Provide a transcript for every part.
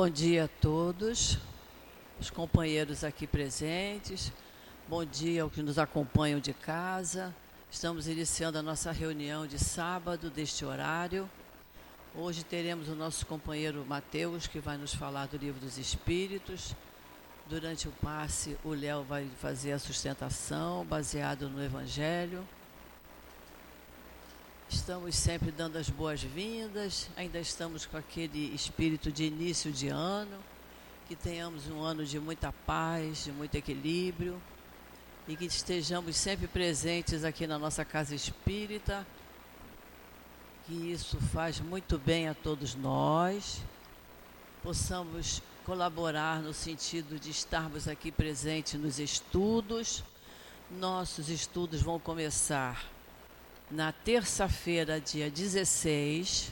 Bom dia a todos, os companheiros aqui presentes. Bom dia aos que nos acompanham de casa. Estamos iniciando a nossa reunião de sábado, deste horário. Hoje teremos o nosso companheiro Mateus, que vai nos falar do Livro dos Espíritos. Durante o passe, o Léo vai fazer a sustentação baseado no Evangelho. Estamos sempre dando as boas-vindas, ainda estamos com aquele espírito de início de ano, que tenhamos um ano de muita paz, de muito equilíbrio e que estejamos sempre presentes aqui na nossa casa espírita, que isso faz muito bem a todos nós, possamos colaborar no sentido de estarmos aqui presentes nos estudos. Nossos estudos vão começar na terça-feira, dia 16,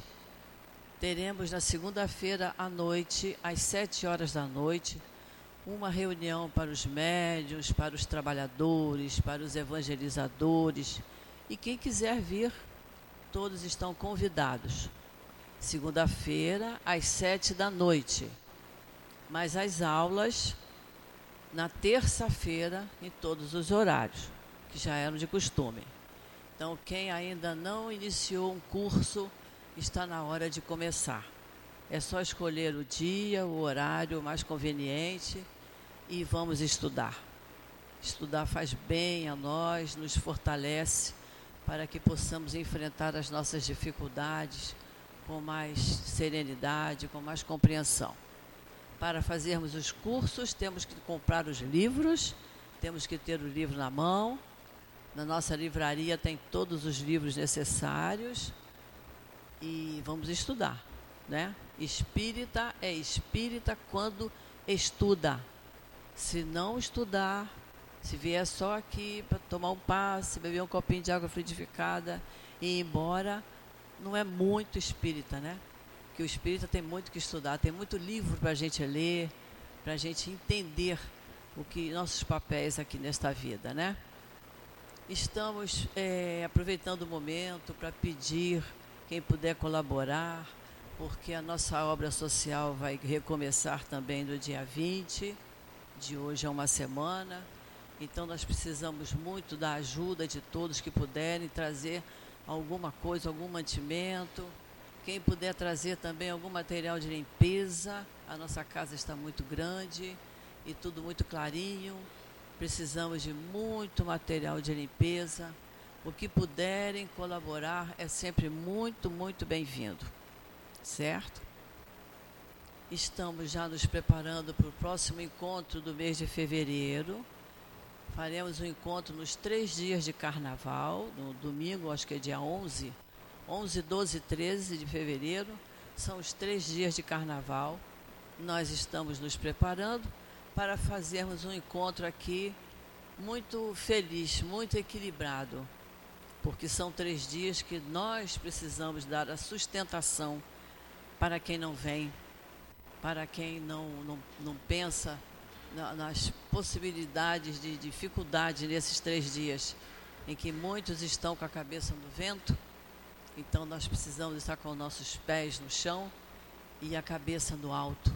teremos na segunda-feira à noite, às 7 horas da noite, uma reunião para os médios, para os trabalhadores, para os evangelizadores e quem quiser vir, todos estão convidados. Segunda-feira, às 7 da noite. Mas as aulas na terça-feira, em todos os horários, que já eram de costume. Então, quem ainda não iniciou um curso, está na hora de começar. É só escolher o dia, o horário mais conveniente e vamos estudar. Estudar faz bem a nós, nos fortalece para que possamos enfrentar as nossas dificuldades com mais serenidade, com mais compreensão. Para fazermos os cursos, temos que comprar os livros, temos que ter o livro na mão na nossa livraria tem todos os livros necessários e vamos estudar, né? Espírita é espírita quando estuda. Se não estudar, se vier só aqui para tomar um passe, beber um copinho de água fluidificada e ir embora, não é muito espírita, né? Que o espírita tem muito que estudar, tem muito livro para a gente ler, para a gente entender o que nossos papéis aqui nesta vida, né? Estamos é, aproveitando o momento para pedir quem puder colaborar, porque a nossa obra social vai recomeçar também no dia 20, de hoje a uma semana. Então nós precisamos muito da ajuda de todos que puderem trazer alguma coisa, algum mantimento. Quem puder trazer também algum material de limpeza, a nossa casa está muito grande e tudo muito clarinho. Precisamos de muito material de limpeza. O que puderem colaborar é sempre muito, muito bem-vindo. Certo? Estamos já nos preparando para o próximo encontro do mês de fevereiro. Faremos um encontro nos três dias de carnaval, no domingo, acho que é dia 11, 11, 12 e 13 de fevereiro. São os três dias de carnaval. Nós estamos nos preparando para fazermos um encontro aqui muito feliz, muito equilibrado, porque são três dias que nós precisamos dar a sustentação para quem não vem, para quem não, não, não pensa nas possibilidades de dificuldade nesses três dias, em que muitos estão com a cabeça no vento, então nós precisamos estar com nossos pés no chão e a cabeça no alto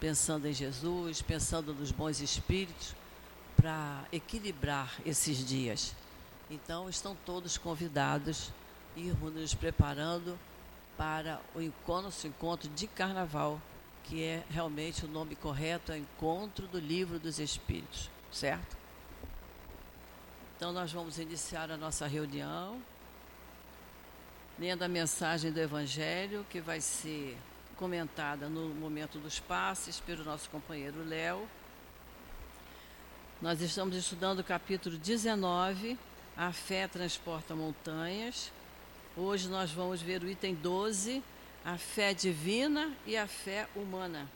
pensando em Jesus, pensando nos bons espíritos, para equilibrar esses dias. Então, estão todos convidados e irmos nos preparando para o nosso encontro de carnaval, que é realmente o nome correto, é Encontro do Livro dos Espíritos, certo? Então, nós vamos iniciar a nossa reunião, lendo a mensagem do Evangelho, que vai ser comentada no momento dos passes pelo nosso companheiro Léo. Nós estamos estudando o capítulo 19, A Fé Transporta Montanhas. Hoje nós vamos ver o item 12, A Fé Divina e a Fé Humana.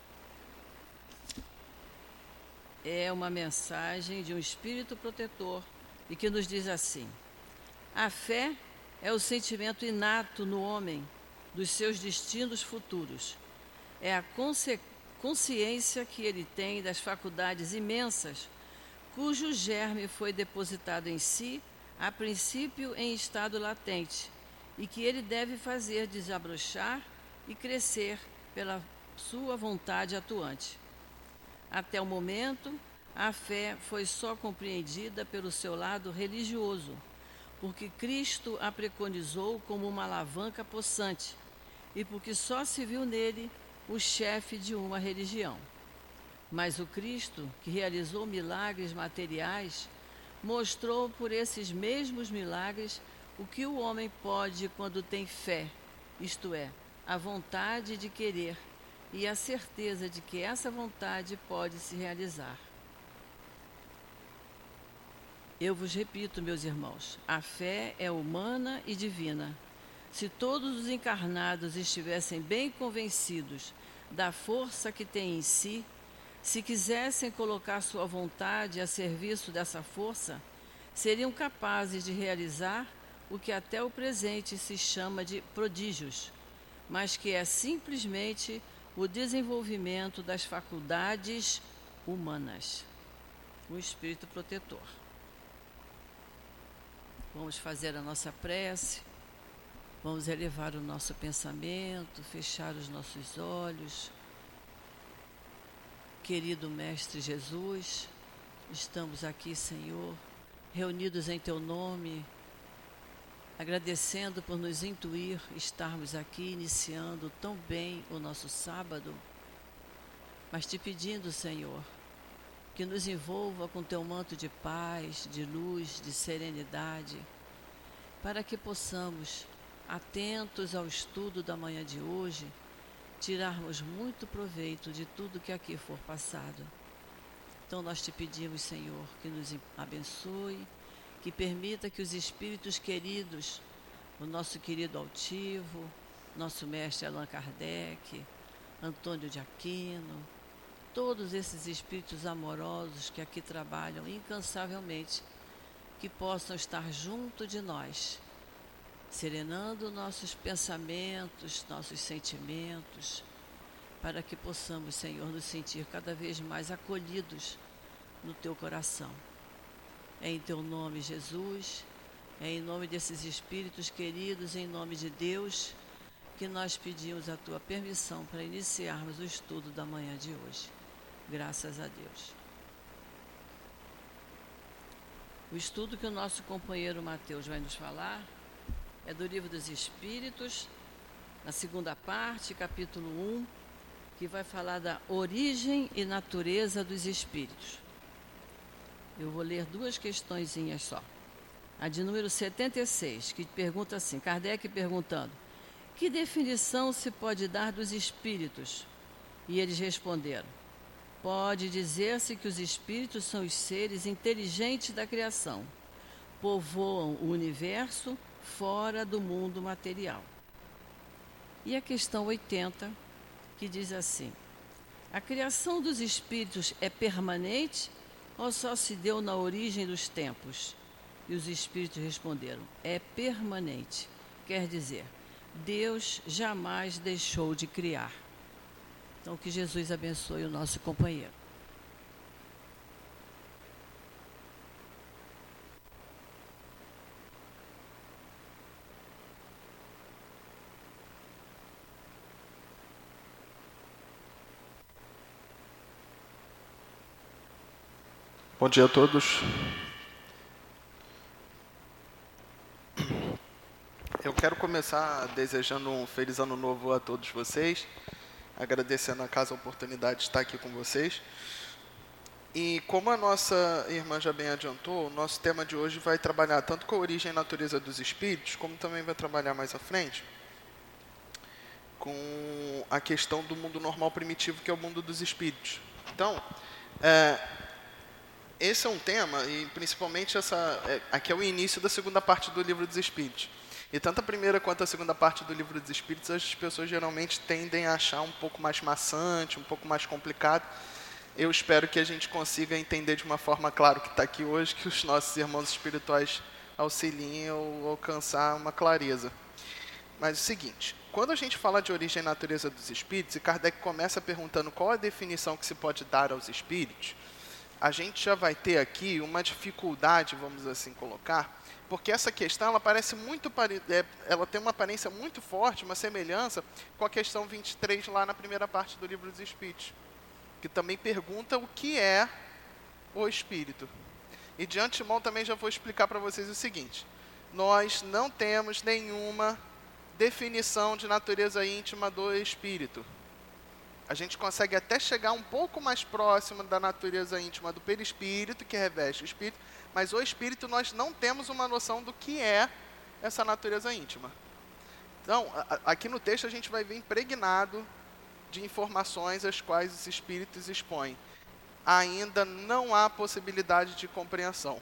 É uma mensagem de um espírito protetor e que nos diz assim: A fé é o sentimento inato no homem dos seus destinos futuros. É a consciência que ele tem das faculdades imensas, cujo germe foi depositado em si, a princípio em estado latente, e que ele deve fazer desabrochar e crescer pela sua vontade atuante. Até o momento, a fé foi só compreendida pelo seu lado religioso, porque Cristo a preconizou como uma alavanca possante e porque só se viu nele o chefe de uma religião. Mas o Cristo, que realizou milagres materiais, mostrou por esses mesmos milagres o que o homem pode quando tem fé, isto é, a vontade de querer e a certeza de que essa vontade pode se realizar. Eu vos repito, meus irmãos, a fé é humana e divina. Se todos os encarnados estivessem bem convencidos da força que tem em si, se quisessem colocar sua vontade a serviço dessa força, seriam capazes de realizar o que até o presente se chama de prodígios, mas que é simplesmente o desenvolvimento das faculdades humanas. O espírito protetor. Vamos fazer a nossa prece, vamos elevar o nosso pensamento, fechar os nossos olhos. Querido Mestre Jesus, estamos aqui, Senhor, reunidos em Teu nome, agradecendo por nos intuir estarmos aqui iniciando tão bem o nosso sábado, mas te pedindo, Senhor, que nos envolva com teu manto de paz, de luz, de serenidade, para que possamos, atentos ao estudo da manhã de hoje, tirarmos muito proveito de tudo que aqui for passado. Então nós te pedimos, Senhor, que nos abençoe, que permita que os espíritos queridos, o nosso querido altivo, nosso mestre Allan Kardec, Antônio de Aquino, todos esses espíritos amorosos que aqui trabalham incansavelmente, que possam estar junto de nós, serenando nossos pensamentos, nossos sentimentos, para que possamos, Senhor, nos sentir cada vez mais acolhidos no teu coração. É em teu nome, Jesus, é em nome desses espíritos queridos, em nome de Deus, que nós pedimos a tua permissão para iniciarmos o estudo da manhã de hoje. Graças a Deus. O estudo que o nosso companheiro Mateus vai nos falar é do Livro dos Espíritos, na segunda parte, capítulo 1, que vai falar da origem e natureza dos espíritos. Eu vou ler duas questõezinhas só. A de número 76, que pergunta assim: Kardec perguntando: Que definição se pode dar dos espíritos? E eles responderam: Pode dizer-se que os espíritos são os seres inteligentes da criação, povoam o universo fora do mundo material. E a questão 80, que diz assim: A criação dos espíritos é permanente ou só se deu na origem dos tempos? E os espíritos responderam: É permanente. Quer dizer, Deus jamais deixou de criar. Então, que Jesus abençoe o nosso companheiro. Bom dia a todos. Eu quero começar desejando um feliz ano novo a todos vocês agradecendo a casa a oportunidade de estar aqui com vocês. E como a nossa irmã já bem adiantou, o nosso tema de hoje vai trabalhar tanto com a origem e natureza dos espíritos, como também vai trabalhar mais à frente com a questão do mundo normal primitivo, que é o mundo dos espíritos. Então, é, esse é um tema, e principalmente essa, é, aqui é o início da segunda parte do livro dos espíritos. E tanto a primeira quanto a segunda parte do livro dos Espíritos, as pessoas geralmente tendem a achar um pouco mais maçante, um pouco mais complicado. Eu espero que a gente consiga entender de uma forma clara que está aqui hoje, que os nossos irmãos espirituais auxiliem a alcançar uma clareza. Mas é o seguinte, quando a gente fala de origem e natureza dos espíritos, e Kardec começa perguntando qual a definição que se pode dar aos espíritos, a gente já vai ter aqui uma dificuldade, vamos assim colocar, porque essa questão ela parece muito é, ela tem uma aparência muito forte, uma semelhança com a questão 23 lá na primeira parte do livro dos Espíritos, que também pergunta o que é o espírito. E de antemão também já vou explicar para vocês o seguinte: nós não temos nenhuma definição de natureza íntima do espírito. A gente consegue até chegar um pouco mais próximo da natureza íntima do perispírito, que reveste o espírito, mas o espírito nós não temos uma noção do que é essa natureza íntima. Então, aqui no texto a gente vai ver impregnado de informações as quais os espíritos expõem. Ainda não há possibilidade de compreensão.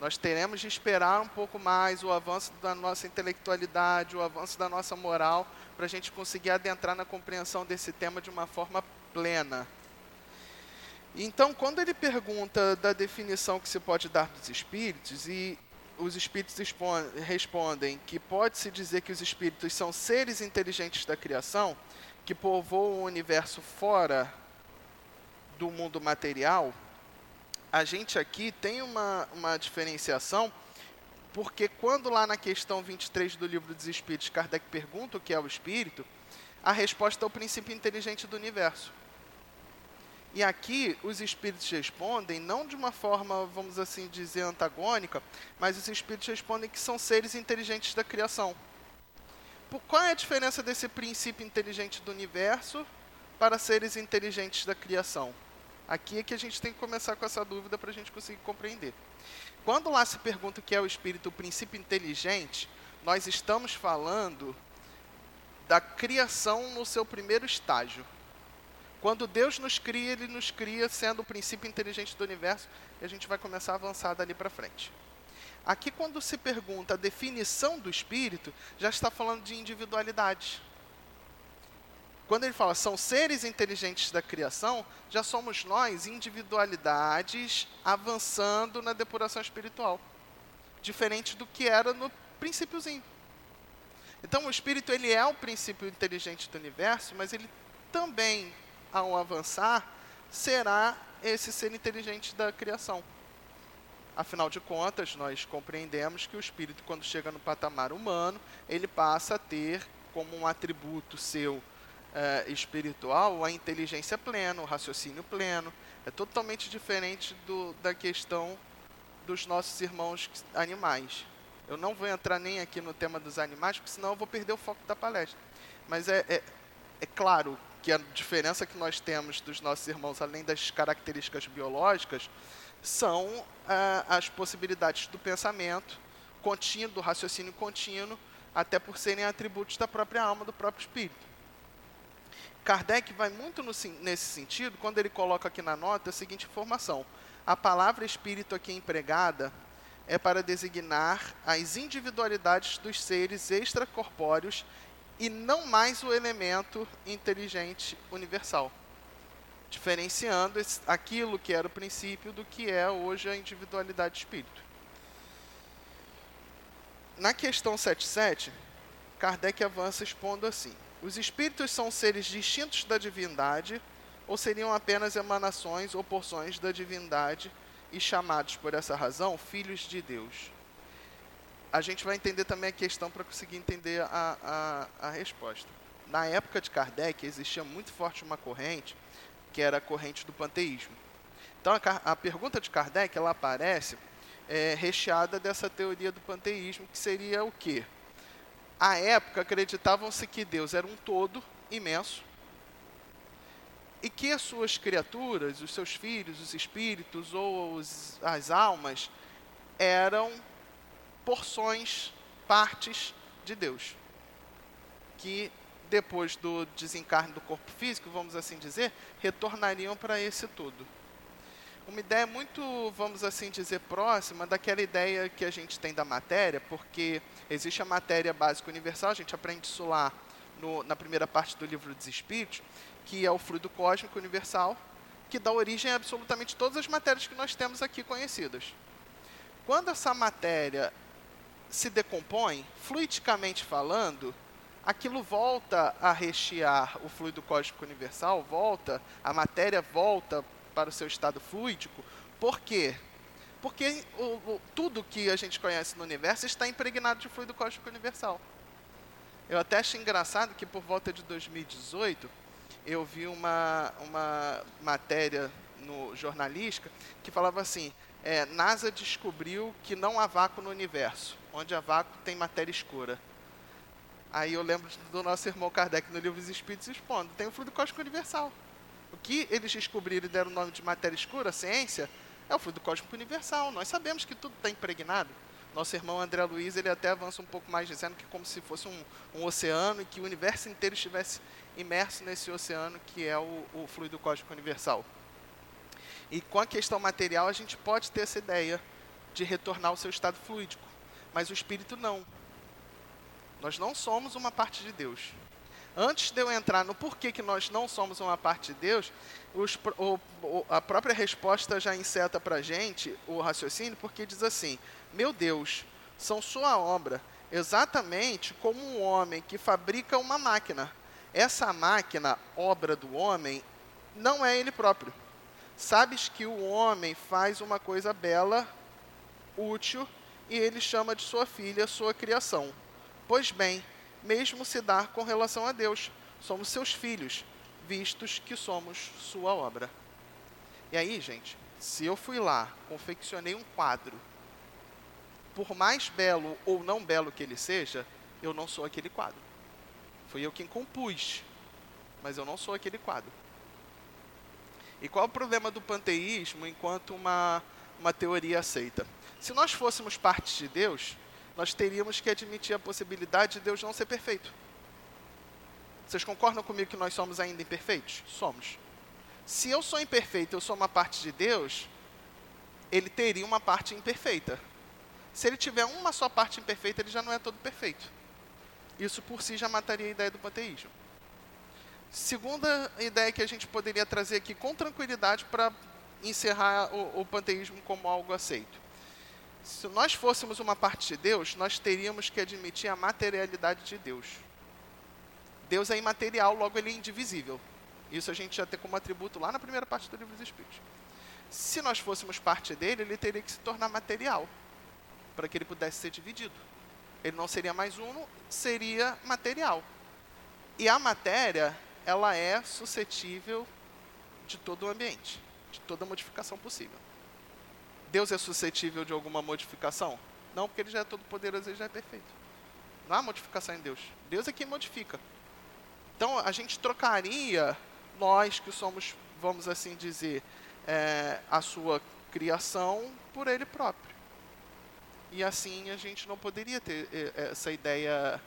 Nós teremos de esperar um pouco mais o avanço da nossa intelectualidade, o avanço da nossa moral, para a gente conseguir adentrar na compreensão desse tema de uma forma plena. Então, quando ele pergunta da definição que se pode dar dos espíritos, e os espíritos respondem que pode-se dizer que os espíritos são seres inteligentes da criação, que povoam o universo fora do mundo material, a gente aqui tem uma, uma diferenciação, porque quando lá na questão 23 do livro dos Espíritos, Kardec pergunta o que é o espírito, a resposta é o princípio inteligente do universo. E aqui os espíritos respondem não de uma forma, vamos assim dizer, antagônica, mas os espíritos respondem que são seres inteligentes da criação. Por qual é a diferença desse princípio inteligente do universo para seres inteligentes da criação? Aqui é que a gente tem que começar com essa dúvida para a gente conseguir compreender. Quando lá se pergunta o que é o espírito, o princípio inteligente, nós estamos falando da criação no seu primeiro estágio. Quando Deus nos cria, Ele nos cria sendo o princípio inteligente do universo e a gente vai começar a avançar dali para frente. Aqui, quando se pergunta a definição do espírito, já está falando de individualidade. Quando ele fala são seres inteligentes da criação, já somos nós individualidades avançando na depuração espiritual, diferente do que era no princípiozinho. Então o espírito ele é o princípio inteligente do universo, mas ele também ao avançar será esse ser inteligente da criação. Afinal de contas, nós compreendemos que o espírito quando chega no patamar humano, ele passa a ter como um atributo seu é, espiritual a inteligência plena, o raciocínio pleno. É totalmente diferente do, da questão dos nossos irmãos animais. Eu não vou entrar nem aqui no tema dos animais, porque senão eu vou perder o foco da palestra. Mas é, é, é claro que a diferença que nós temos dos nossos irmãos, além das características biológicas, são ah, as possibilidades do pensamento contínuo, do raciocínio contínuo, até por serem atributos da própria alma, do próprio espírito. Kardec vai muito no, nesse sentido quando ele coloca aqui na nota a seguinte informação: a palavra espírito aqui empregada é para designar as individualidades dos seres extracorpóreos e não mais o elemento inteligente universal, diferenciando aquilo que era o princípio do que é hoje a individualidade do espírito. Na questão 77, Kardec avança expondo assim: os espíritos são seres distintos da divindade ou seriam apenas emanações ou porções da divindade e chamados por essa razão filhos de Deus? A gente vai entender também a questão para conseguir entender a, a, a resposta. Na época de Kardec existia muito forte uma corrente que era a corrente do panteísmo. Então a, a pergunta de Kardec ela aparece é, recheada dessa teoria do panteísmo que seria o quê? À época acreditavam-se que Deus era um todo imenso e que as suas criaturas, os seus filhos, os espíritos ou os, as almas eram porções, partes de Deus, que depois do desencarne do corpo físico, vamos assim dizer, retornariam para esse todo uma ideia muito, vamos assim dizer, próxima daquela ideia que a gente tem da matéria, porque existe a matéria básica universal, a gente aprende isso lá no, na primeira parte do livro dos Espíritos, que é o fluido cósmico universal, que dá origem a absolutamente todas as matérias que nós temos aqui conhecidas. Quando essa matéria se decompõe, fluidicamente falando, aquilo volta a rechear o fluido cósmico universal, volta, a matéria volta para o seu estado fluídico. Por quê? Porque o, o, tudo que a gente conhece no universo está impregnado de fluido cósmico universal. Eu até acho engraçado que por volta de 2018 eu vi uma, uma matéria no jornalística que falava assim: é, NASA descobriu que não há vácuo no universo, onde há vácuo tem matéria escura. Aí eu lembro do nosso irmão Kardec no livro dos Espíritos expondo: tem o fluido cósmico universal. O que eles descobriram e deram o nome de matéria escura, ciência, é o fluido cósmico universal. Nós sabemos que tudo está impregnado. Nosso irmão André Luiz ele até avança um pouco mais dizendo que como se fosse um, um oceano e que o universo inteiro estivesse imerso nesse oceano que é o, o fluido cósmico universal. E com a questão material a gente pode ter essa ideia de retornar ao seu estado fluídico, mas o espírito não. Nós não somos uma parte de Deus. Antes de eu entrar no porquê que nós não somos uma parte de Deus, os, o, o, a própria resposta já inseta para a gente o raciocínio, porque diz assim: Meu Deus, são sua obra, exatamente como um homem que fabrica uma máquina. Essa máquina, obra do homem, não é ele próprio. Sabes que o homem faz uma coisa bela, útil, e ele chama de sua filha sua criação. Pois bem, mesmo se dar com relação a Deus, somos seus filhos, vistos que somos sua obra. E aí, gente, se eu fui lá, confeccionei um quadro, por mais belo ou não belo que ele seja, eu não sou aquele quadro. Fui eu quem compus, mas eu não sou aquele quadro. E qual é o problema do panteísmo enquanto uma, uma teoria aceita? Se nós fôssemos parte de Deus, nós teríamos que admitir a possibilidade de Deus não ser perfeito. Vocês concordam comigo que nós somos ainda imperfeitos? Somos. Se eu sou imperfeito, eu sou uma parte de Deus, ele teria uma parte imperfeita. Se ele tiver uma só parte imperfeita, ele já não é todo perfeito. Isso por si já mataria a ideia do panteísmo. Segunda ideia que a gente poderia trazer aqui com tranquilidade para encerrar o, o panteísmo como algo aceito. Se nós fôssemos uma parte de Deus, nós teríamos que admitir a materialidade de Deus. Deus é imaterial, logo ele é indivisível. Isso a gente já tem como atributo lá na primeira parte do livro dos Espíritos. Se nós fôssemos parte dele, ele teria que se tornar material, para que ele pudesse ser dividido. Ele não seria mais uno, seria material. E a matéria ela é suscetível de todo o ambiente, de toda modificação possível. Deus é suscetível de alguma modificação? Não, porque ele já é todo poderoso e já é perfeito. Não há modificação em Deus. Deus é quem modifica. Então a gente trocaria nós que somos, vamos assim dizer, é, a sua criação por ele próprio. E assim a gente não poderia ter é, essa ideia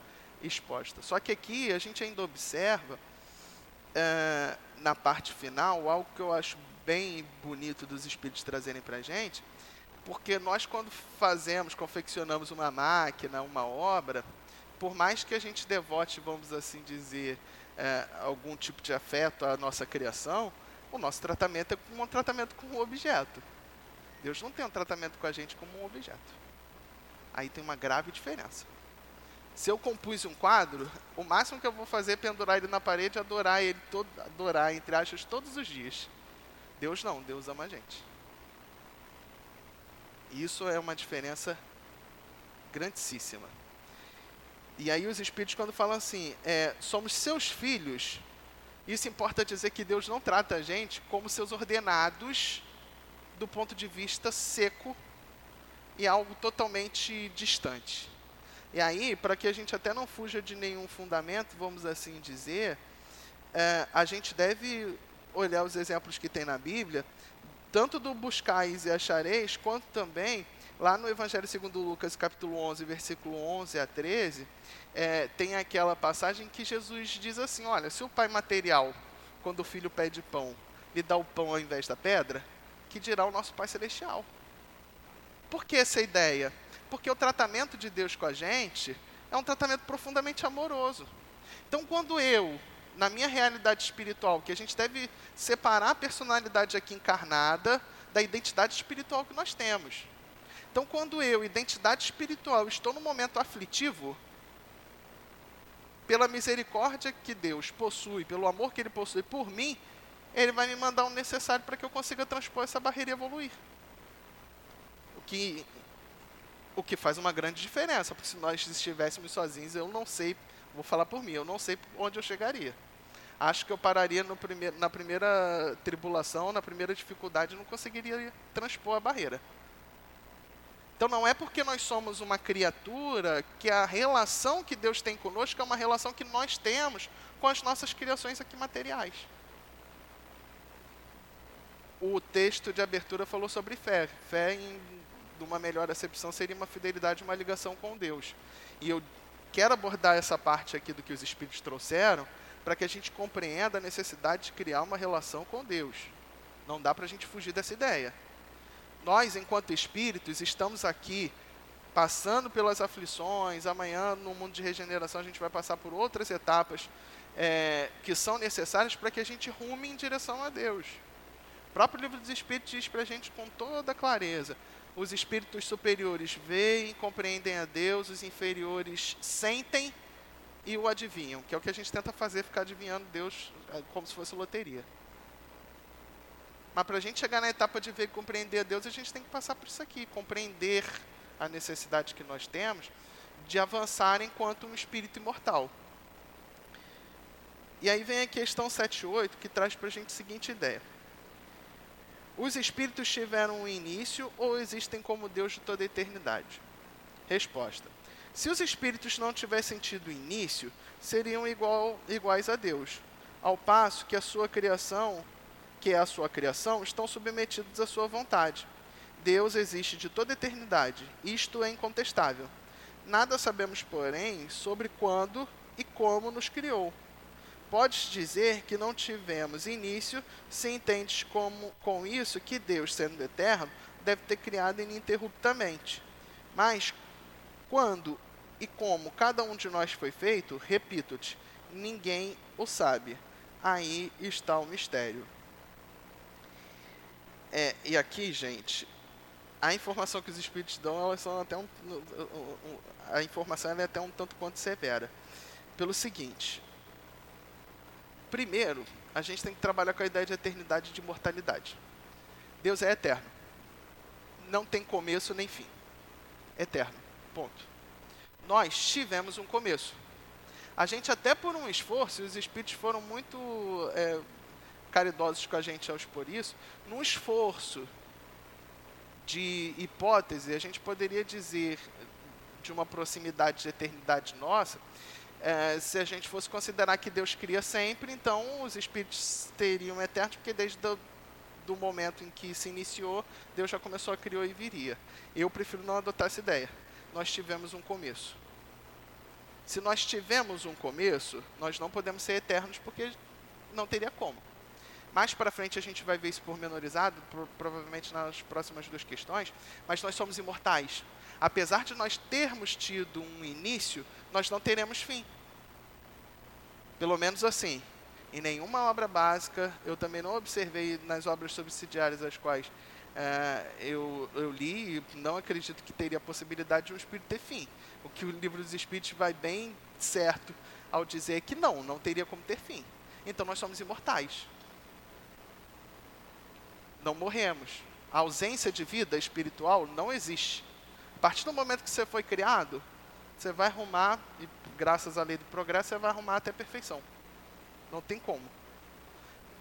exposta. Só que aqui a gente ainda observa é, na parte final, algo que eu acho bem bonito dos espíritos trazerem para a gente, porque nós, quando fazemos, confeccionamos uma máquina, uma obra, por mais que a gente devote, vamos assim dizer, é, algum tipo de afeto à nossa criação, o nosso tratamento é um tratamento com um objeto. Deus não tem um tratamento com a gente como um objeto. Aí tem uma grave diferença. Se eu compus um quadro, o máximo que eu vou fazer é pendurar ele na parede e adorar ele, todo, adorar, entre aspas, todos os dias. Deus não, Deus ama a gente. Isso é uma diferença grandíssima. E aí os espíritos quando falam assim, é, somos seus filhos, isso importa dizer que Deus não trata a gente como seus ordenados do ponto de vista seco e algo totalmente distante. E aí, para que a gente até não fuja de nenhum fundamento, vamos assim dizer, é, a gente deve olhar os exemplos que tem na Bíblia, tanto do buscais e achareis, quanto também lá no Evangelho segundo Lucas, capítulo 11, versículo 11 a 13, é, tem aquela passagem que Jesus diz assim, olha, se o pai material, quando o filho pede pão, lhe dá o pão ao invés da pedra, que dirá o nosso Pai Celestial. Por que essa ideia? Porque o tratamento de Deus com a gente é um tratamento profundamente amoroso. Então, quando eu, na minha realidade espiritual, que a gente deve separar a personalidade aqui encarnada da identidade espiritual que nós temos. Então, quando eu, identidade espiritual, estou no momento aflitivo, pela misericórdia que Deus possui, pelo amor que Ele possui por mim, ele vai me mandar o necessário para que eu consiga transpor essa barreira e evoluir. O que, o que faz uma grande diferença, porque se nós estivéssemos sozinhos, eu não sei, vou falar por mim, eu não sei onde eu chegaria. Acho que eu pararia na primeira tribulação, na primeira dificuldade, não conseguiria transpor a barreira. Então não é porque nós somos uma criatura que a relação que Deus tem conosco é uma relação que nós temos com as nossas criações aqui materiais. O texto de abertura falou sobre fé. Fé, em uma melhor acepção, seria uma fidelidade, uma ligação com Deus. E eu quero abordar essa parte aqui do que os Espíritos trouxeram, para que a gente compreenda a necessidade de criar uma relação com Deus. Não dá para a gente fugir dessa ideia nós, enquanto espíritos, estamos aqui passando pelas aflições. Amanhã, no mundo de regeneração, a gente vai passar por outras etapas é, que são necessárias para que a gente rume em direção a Deus. O próprio livro dos Espíritos diz para a gente com toda clareza: os espíritos superiores veem, compreendem a Deus, os inferiores sentem e o adivinham, que é o que a gente tenta fazer, ficar adivinhando Deus é, como se fosse loteria. Mas para a gente chegar na etapa de ver e compreender a Deus, a gente tem que passar por isso aqui, compreender a necessidade que nós temos de avançar enquanto um espírito imortal. E aí vem a questão 7 e 8, que traz para a gente a seguinte ideia. Os espíritos tiveram um início ou existem como Deus de toda a eternidade? Resposta. Se os espíritos não tivessem tido início, seriam igual, iguais a Deus, ao passo que a sua criação que é a sua criação, estão submetidos à sua vontade. Deus existe de toda eternidade, isto é incontestável. Nada sabemos, porém, sobre quando e como nos criou. Podes dizer que não tivemos início, se entendes como, com isso que Deus, sendo eterno, deve ter criado ininterruptamente. Mas, quando e como cada um de nós foi feito, repito-te, ninguém o sabe. Aí está o mistério. É, e aqui, gente, a informação que os espíritos dão, elas são até um, a informação é até um tanto quanto severa. Pelo seguinte, primeiro, a gente tem que trabalhar com a ideia de eternidade e de mortalidade. Deus é eterno. Não tem começo nem fim. Eterno. Ponto. Nós tivemos um começo. A gente até por um esforço, os espíritos foram muito é, caridosos com a gente aos por isso, num esforço de hipótese, a gente poderia dizer de uma proximidade de eternidade nossa, é, se a gente fosse considerar que Deus cria sempre, então os espíritos teriam eternos, porque desde do, do momento em que se iniciou, Deus já começou a criar e viria. Eu prefiro não adotar essa ideia. Nós tivemos um começo. Se nós tivemos um começo, nós não podemos ser eternos, porque não teria como. Mais para frente a gente vai ver isso pormenorizado, pro, provavelmente nas próximas duas questões, mas nós somos imortais. Apesar de nós termos tido um início, nós não teremos fim. Pelo menos assim. Em nenhuma obra básica, eu também não observei nas obras subsidiárias as quais é, eu, eu li e não acredito que teria a possibilidade de um espírito ter fim. O que o livro dos espíritos vai bem certo ao dizer que não, não teria como ter fim. Então nós somos imortais não morremos. A ausência de vida espiritual não existe. Partir do momento que você foi criado, você vai arrumar, e graças à lei do progresso, você vai arrumar até a perfeição. Não tem como.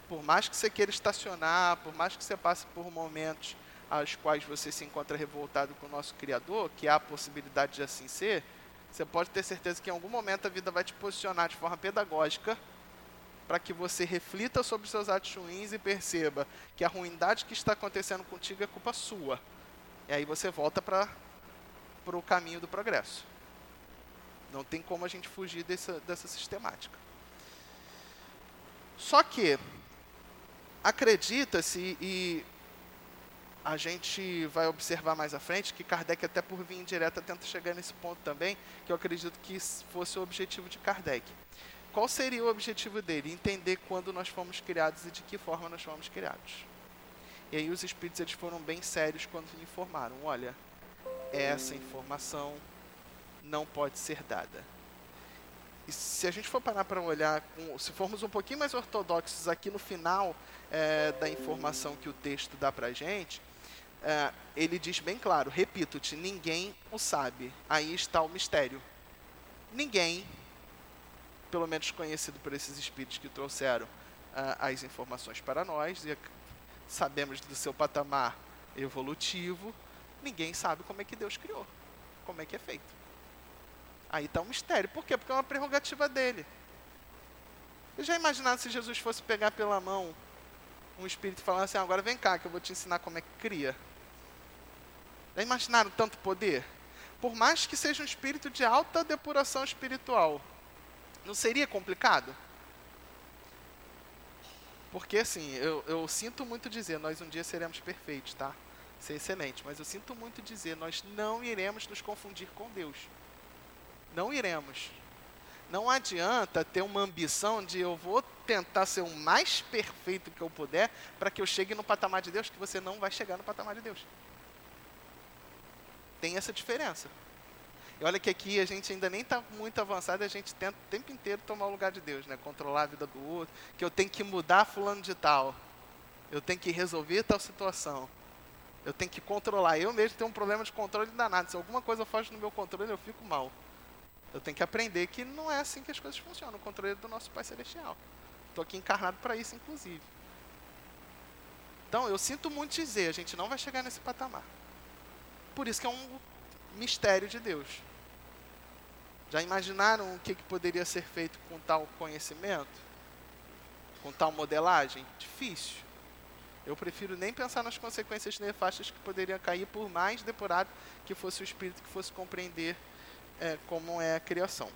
Por mais que você queira estacionar, por mais que você passe por momentos aos quais você se encontra revoltado com o nosso Criador, que há a possibilidade de assim ser, você pode ter certeza que em algum momento a vida vai te posicionar de forma pedagógica para que você reflita sobre seus atos ruins e perceba que a ruindade que está acontecendo contigo é culpa sua. E aí você volta para o caminho do progresso. Não tem como a gente fugir dessa, dessa sistemática. Só que acredita-se, e a gente vai observar mais à frente, que Kardec, até por via indireta, tenta chegar nesse ponto também, que eu acredito que fosse o objetivo de Kardec. Qual seria o objetivo dele? Entender quando nós fomos criados e de que forma nós fomos criados. E aí os espíritos eles foram bem sérios quando informaram, olha, essa informação não pode ser dada. E se a gente for parar para olhar, se formos um pouquinho mais ortodoxos aqui no final é, da informação que o texto dá para a gente, é, ele diz bem claro: repito-te, ninguém o sabe. Aí está o mistério. Ninguém, pelo menos conhecido por esses espíritos que trouxeram uh, as informações para nós, e sabemos do seu patamar evolutivo, ninguém sabe como é que Deus criou, como é que é feito. Aí está um mistério. Por quê? Porque é uma prerrogativa dele. Eu já imaginaram se Jesus fosse pegar pela mão um espírito e falar assim, ah, agora vem cá que eu vou te ensinar como é que cria. Já imaginaram tanto poder? Por mais que seja um espírito de alta depuração espiritual, não seria complicado? Porque assim, eu, eu sinto muito dizer, nós um dia seremos perfeitos, tá? Ser excelente, mas eu sinto muito dizer, nós não iremos nos confundir com Deus. Não iremos. Não adianta ter uma ambição de eu vou tentar ser o mais perfeito que eu puder para que eu chegue no patamar de Deus, que você não vai chegar no patamar de Deus. Tem essa diferença. E olha que aqui a gente ainda nem está muito avançado, a gente tenta o tempo inteiro tomar o lugar de Deus, né? Controlar a vida do outro, que eu tenho que mudar fulano de tal. Eu tenho que resolver tal situação. Eu tenho que controlar. Eu mesmo tenho um problema de controle danado. Se alguma coisa foge no meu controle, eu fico mal. Eu tenho que aprender que não é assim que as coisas funcionam. O controle é do nosso Pai Celestial. Estou aqui encarnado para isso, inclusive. Então, eu sinto muito dizer, a gente não vai chegar nesse patamar. Por isso que é um mistério de Deus. Já imaginaram o que, que poderia ser feito com tal conhecimento? Com tal modelagem? Difícil. Eu prefiro nem pensar nas consequências nefastas que poderiam cair, por mais depurado que fosse o espírito que fosse compreender é, como é a criação.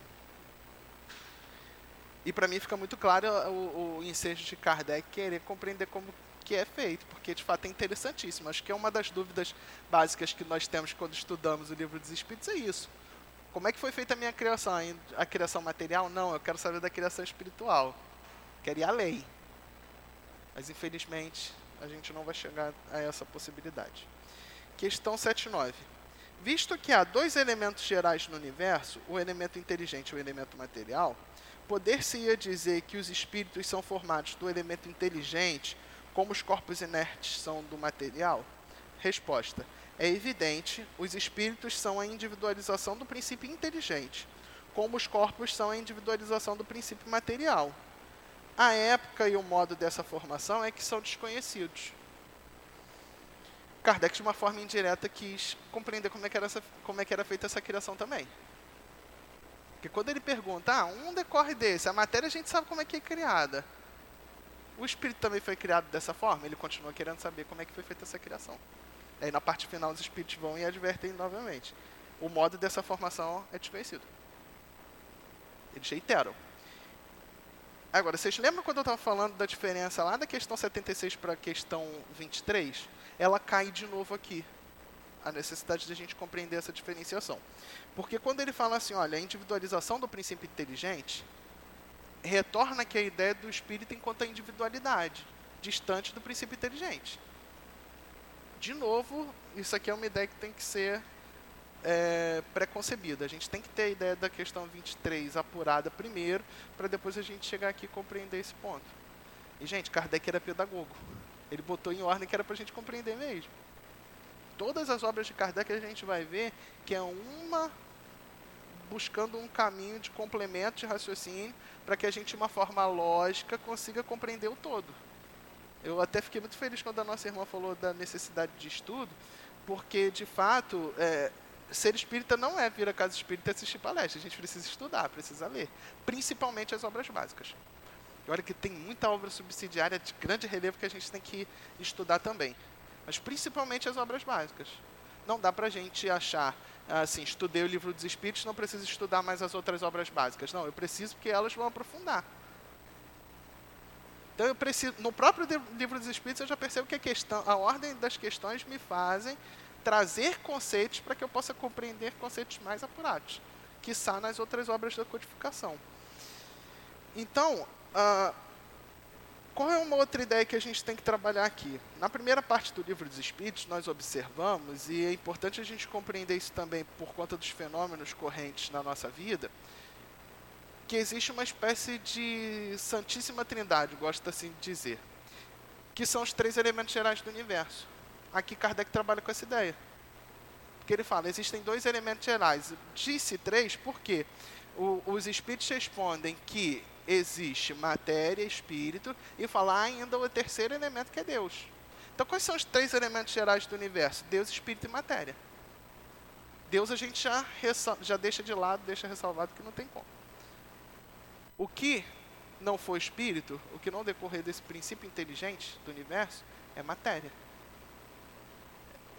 E para mim fica muito claro o, o ensejo de Kardec querer compreender como que é feito, porque de fato é interessantíssimo. Acho que é uma das dúvidas básicas que nós temos quando estudamos o livro dos Espíritos é isso. Como é que foi feita a minha criação? A criação material? Não, eu quero saber da criação espiritual. Quero ir além. Mas infelizmente a gente não vai chegar a essa possibilidade. Questão 79. Visto que há dois elementos gerais no universo, o elemento inteligente e o elemento material, poder-se-ia dizer que os espíritos são formados do elemento inteligente, como os corpos inertes são do material? Resposta: é evidente, os espíritos são a individualização do princípio inteligente, como os corpos são a individualização do princípio material. A época e o modo dessa formação é que são desconhecidos. Kardec, de uma forma indireta, quis compreender como é que era, essa, como é que era feita essa criação também. Porque quando ele pergunta, ah, um decorre desse, a matéria a gente sabe como é que é criada. O espírito também foi criado dessa forma? Ele continua querendo saber como é que foi feita essa criação. Aí na parte final os espíritos vão e advertem novamente. O modo dessa formação é desconhecido. Eles reiteram. Agora, vocês lembram quando eu estava falando da diferença lá da questão 76 para a questão 23? Ela cai de novo aqui. A necessidade de a gente compreender essa diferenciação. Porque quando ele fala assim, olha, a individualização do princípio inteligente retorna aqui a ideia do espírito enquanto a individualidade, distante do princípio inteligente de novo, isso aqui é uma ideia que tem que ser é, preconcebida. A gente tem que ter a ideia da questão 23 apurada primeiro, para depois a gente chegar aqui e compreender esse ponto. E, gente, Kardec era pedagogo. Ele botou em ordem que era para a gente compreender mesmo. Todas as obras de Kardec a gente vai ver que é uma buscando um caminho de complemento de raciocínio para que a gente, de uma forma lógica, consiga compreender o todo. Eu até fiquei muito feliz quando a nossa irmã falou da necessidade de estudo, porque, de fato, é, ser espírita não é vir a casa espírita e assistir palestra. A gente precisa estudar, precisa ler. Principalmente as obras básicas. E olha que tem muita obra subsidiária de grande relevo que a gente tem que estudar também. Mas principalmente as obras básicas. Não dá para a gente achar, assim, estudei o livro dos Espíritos, não preciso estudar mais as outras obras básicas. Não, eu preciso porque elas vão aprofundar. Então eu preciso, no próprio livro dos Espíritos eu já percebo que a questão, a ordem das questões me fazem trazer conceitos para que eu possa compreender conceitos mais apurados, que está nas outras obras da codificação. Então, uh, qual é uma outra ideia que a gente tem que trabalhar aqui? Na primeira parte do livro dos Espíritos, nós observamos, e é importante a gente compreender isso também por conta dos fenômenos correntes na nossa vida, que existe uma espécie de Santíssima Trindade, gosto assim de dizer, que são os três elementos gerais do universo. Aqui Kardec trabalha com essa ideia. Porque ele fala, existem dois elementos gerais. Disse três porque o, os espíritos respondem que existe matéria, espírito, e falar ainda o terceiro elemento que é Deus. Então, quais são os três elementos gerais do universo? Deus, espírito e matéria. Deus a gente já, já deixa de lado, deixa ressalvado que não tem como. O que não for espírito, o que não decorrer desse princípio inteligente do universo, é matéria.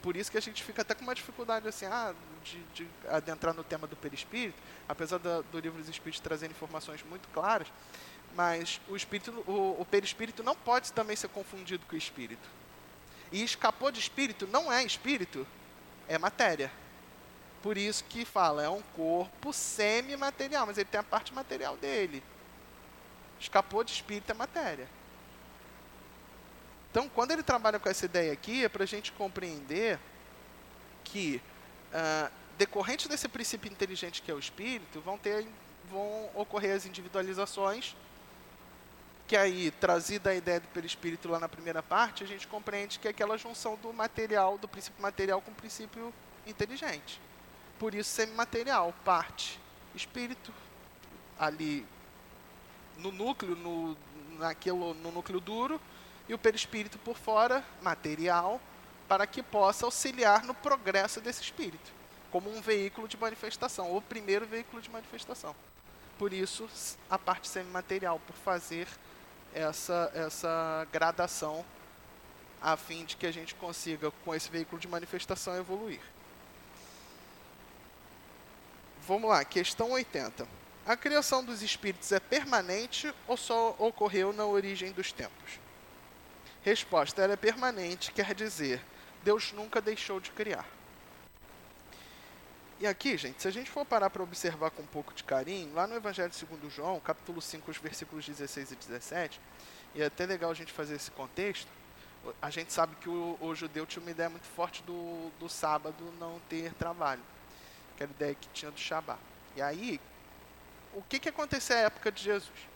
Por isso que a gente fica até com uma dificuldade assim, ah, de, de adentrar no tema do perispírito, apesar do, do livro dos espíritos trazer informações muito claras, mas o espírito, o, o perispírito não pode também ser confundido com o espírito. E escapou de espírito não é espírito, é matéria. Por isso que fala, é um corpo semi-material, mas ele tem a parte material dele. Escapou de espírito é matéria. Então, quando ele trabalha com essa ideia aqui, é para a gente compreender que, uh, decorrente desse princípio inteligente que é o espírito, vão, ter, vão ocorrer as individualizações, que aí, trazida a ideia do perispírito lá na primeira parte, a gente compreende que é aquela junção do material, do princípio material com o princípio inteligente. Por isso, semimaterial, parte espírito, ali no núcleo, no, naquilo, no núcleo duro, e o perispírito por fora, material, para que possa auxiliar no progresso desse espírito, como um veículo de manifestação, ou primeiro veículo de manifestação. Por isso, a parte semimaterial, por fazer essa, essa gradação, a fim de que a gente consiga, com esse veículo de manifestação, evoluir. Vamos lá, questão 80. A criação dos espíritos é permanente ou só ocorreu na origem dos tempos? Resposta: ela é permanente, quer dizer, Deus nunca deixou de criar. E aqui, gente, se a gente for parar para observar com um pouco de carinho, lá no Evangelho segundo João, capítulo 5, os versículos 16 e 17, e é até legal a gente fazer esse contexto, a gente sabe que o, o judeu tinha uma ideia muito forte do, do sábado não ter trabalho aquela ideia que tinha do Shabá. E aí, o que, que aconteceu na época de Jesus?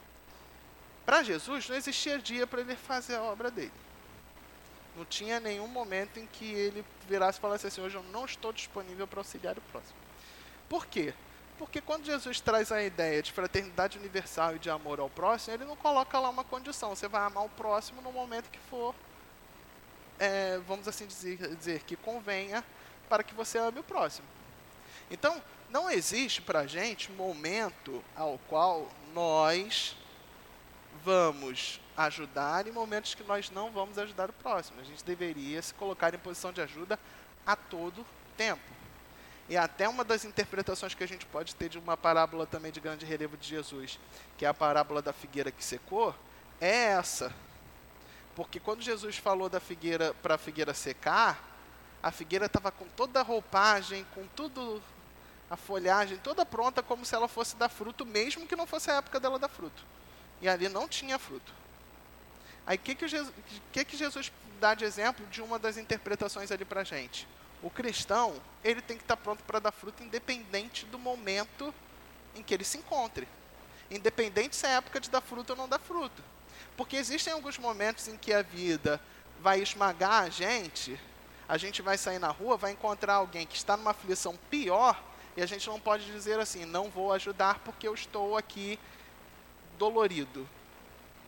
Para Jesus, não existia dia para ele fazer a obra dele. Não tinha nenhum momento em que ele virasse e falasse assim: hoje eu não estou disponível para auxiliar o próximo. Por quê? Porque quando Jesus traz a ideia de fraternidade universal e de amor ao próximo, ele não coloca lá uma condição. Você vai amar o próximo no momento que for, é, vamos assim dizer, dizer, que convenha para que você ame o próximo. Então, não existe para a gente momento ao qual nós vamos ajudar e momentos que nós não vamos ajudar o próximo. A gente deveria se colocar em posição de ajuda a todo tempo. E até uma das interpretações que a gente pode ter de uma parábola também de grande relevo de Jesus, que é a parábola da figueira que secou, é essa. Porque quando Jesus falou da figueira para a figueira secar, a figueira estava com toda a roupagem, com tudo a folhagem toda pronta como se ela fosse dar fruto, mesmo que não fosse a época dela dar fruto. E ali não tinha fruto. Aí o que, que, que, que Jesus dá de exemplo de uma das interpretações ali para gente? O cristão, ele tem que estar tá pronto para dar fruto independente do momento em que ele se encontre. Independente se é época de dar fruto ou não dar fruto. Porque existem alguns momentos em que a vida vai esmagar a gente, a gente vai sair na rua, vai encontrar alguém que está numa aflição pior, e a gente não pode dizer assim, não vou ajudar porque eu estou aqui dolorido,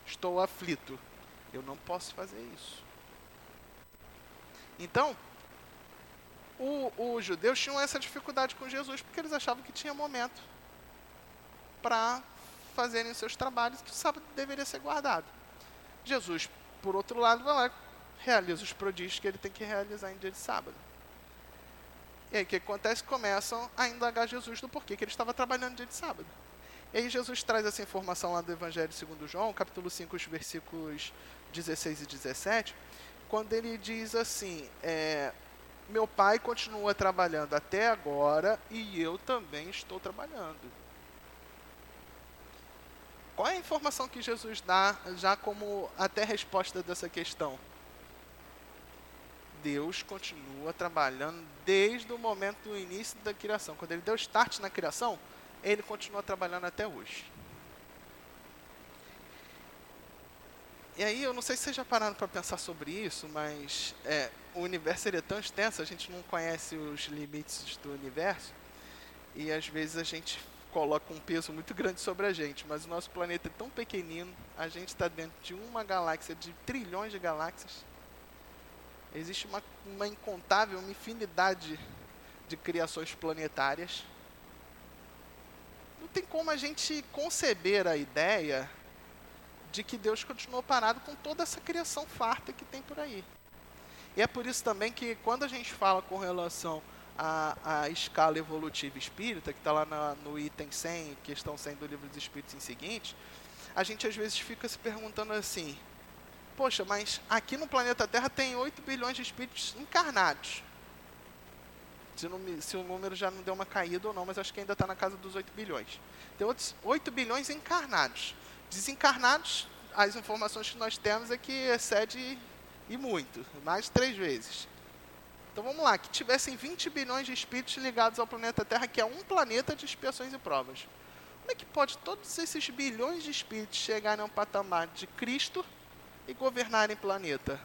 estou aflito. Eu não posso fazer isso. Então, os judeus tinham essa dificuldade com Jesus porque eles achavam que tinha momento para fazerem seus trabalhos que o sábado deveria ser guardado. Jesus, por outro lado, vai lá realiza os prodígios que ele tem que realizar em dia de sábado. E aí o que acontece? Começam a indagar Jesus do porquê que ele estava trabalhando dia de sábado. E aí Jesus traz essa informação lá do Evangelho segundo João, capítulo 5, os versículos 16 e 17, quando ele diz assim, é, meu pai continua trabalhando até agora e eu também estou trabalhando. Qual é a informação que Jesus dá já como até resposta dessa questão? Deus continua trabalhando desde o momento do início da criação. Quando ele deu start na criação, ele continua trabalhando até hoje. E aí, eu não sei se vocês já pararam para pensar sobre isso, mas é, o universo é tão extenso, a gente não conhece os limites do universo, e às vezes a gente coloca um peso muito grande sobre a gente, mas o nosso planeta é tão pequenino, a gente está dentro de uma galáxia, de trilhões de galáxias. Existe uma, uma incontável, uma infinidade de criações planetárias não tem como a gente conceber a ideia de que Deus continuou parado com toda essa criação farta que tem por aí. E é por isso também que quando a gente fala com relação à, à escala evolutiva espírita, que está lá na, no item 100, questão 100 do livro dos Espíritos em seguinte, a gente às vezes fica se perguntando assim, poxa, mas aqui no planeta Terra tem 8 bilhões de espíritos encarnados. Se, não, se, o número já não deu uma caída ou não, mas acho que ainda está na casa dos 8 bilhões. Tem outros 8 bilhões encarnados. Desencarnados, as informações que nós temos é que excede e muito, mais de três vezes. Então vamos lá, que tivessem 20 bilhões de espíritos ligados ao planeta Terra, que é um planeta de expiações e provas. Como é que pode todos esses bilhões de espíritos chegarem a um patamar de Cristo e governarem planeta?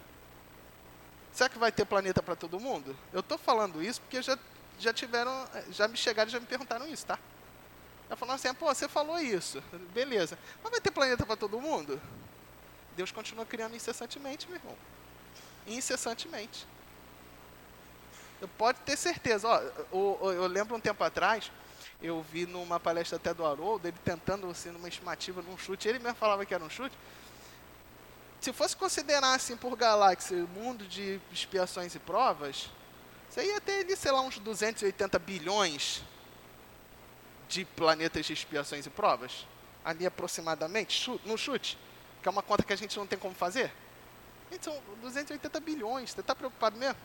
Será que vai ter planeta para todo mundo? Eu estou falando isso porque já, já tiveram, já me chegaram e já me perguntaram isso, tá? Ela falou assim, pô, você falou isso, beleza. Mas vai ter planeta para todo mundo? Deus continua criando incessantemente, meu irmão. Incessantemente. Eu pode ter certeza. Ó, eu, eu, lembro um tempo atrás, eu vi numa palestra até do Haroldo, ele tentando assim, numa estimativa, num chute, ele mesmo falava que era um chute. Se fosse considerar assim por galáxia, mundo de expiações e provas, você ia ter ali, sei lá, uns 280 bilhões de planetas de expiações e provas? Ali aproximadamente, no chute, que é uma conta que a gente não tem como fazer? Gente, são 280 bilhões, você está preocupado mesmo?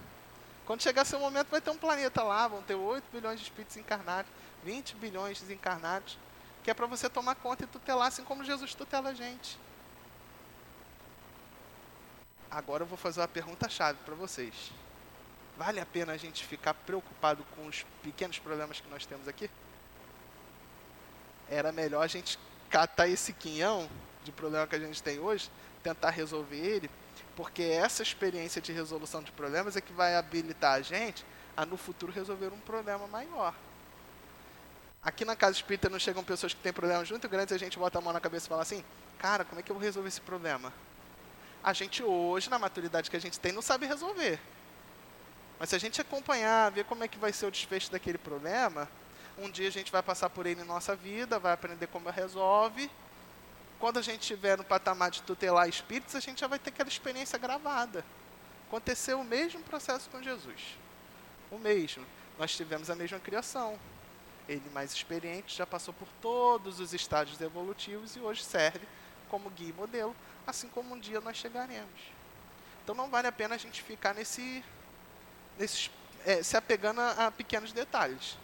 Quando chegar seu momento, vai ter um planeta lá, vão ter 8 bilhões de espíritos encarnados, 20 bilhões desencarnados, que é para você tomar conta e tutelar, assim como Jesus tutela a gente. Agora eu vou fazer uma pergunta-chave para vocês. Vale a pena a gente ficar preocupado com os pequenos problemas que nós temos aqui? era melhor a gente catar esse quinhão de problema que a gente tem hoje, tentar resolver ele, porque essa experiência de resolução de problemas é que vai habilitar a gente a no futuro resolver um problema maior. Aqui na casa espírita não chegam pessoas que têm problemas muito grandes e a gente bota a mão na cabeça e fala assim: cara, como é que eu vou resolver esse problema? A gente hoje, na maturidade que a gente tem, não sabe resolver. Mas se a gente acompanhar, ver como é que vai ser o desfecho daquele problema, um dia a gente vai passar por ele em nossa vida, vai aprender como resolve. Quando a gente estiver no patamar de tutelar espíritos, a gente já vai ter aquela experiência gravada. Aconteceu o mesmo processo com Jesus. O mesmo. Nós tivemos a mesma criação. Ele, mais experiente, já passou por todos os estágios evolutivos e hoje serve como guia e modelo, assim como um dia nós chegaremos. Então não vale a pena a gente ficar nesse, nesse é, se apegando a, a pequenos detalhes.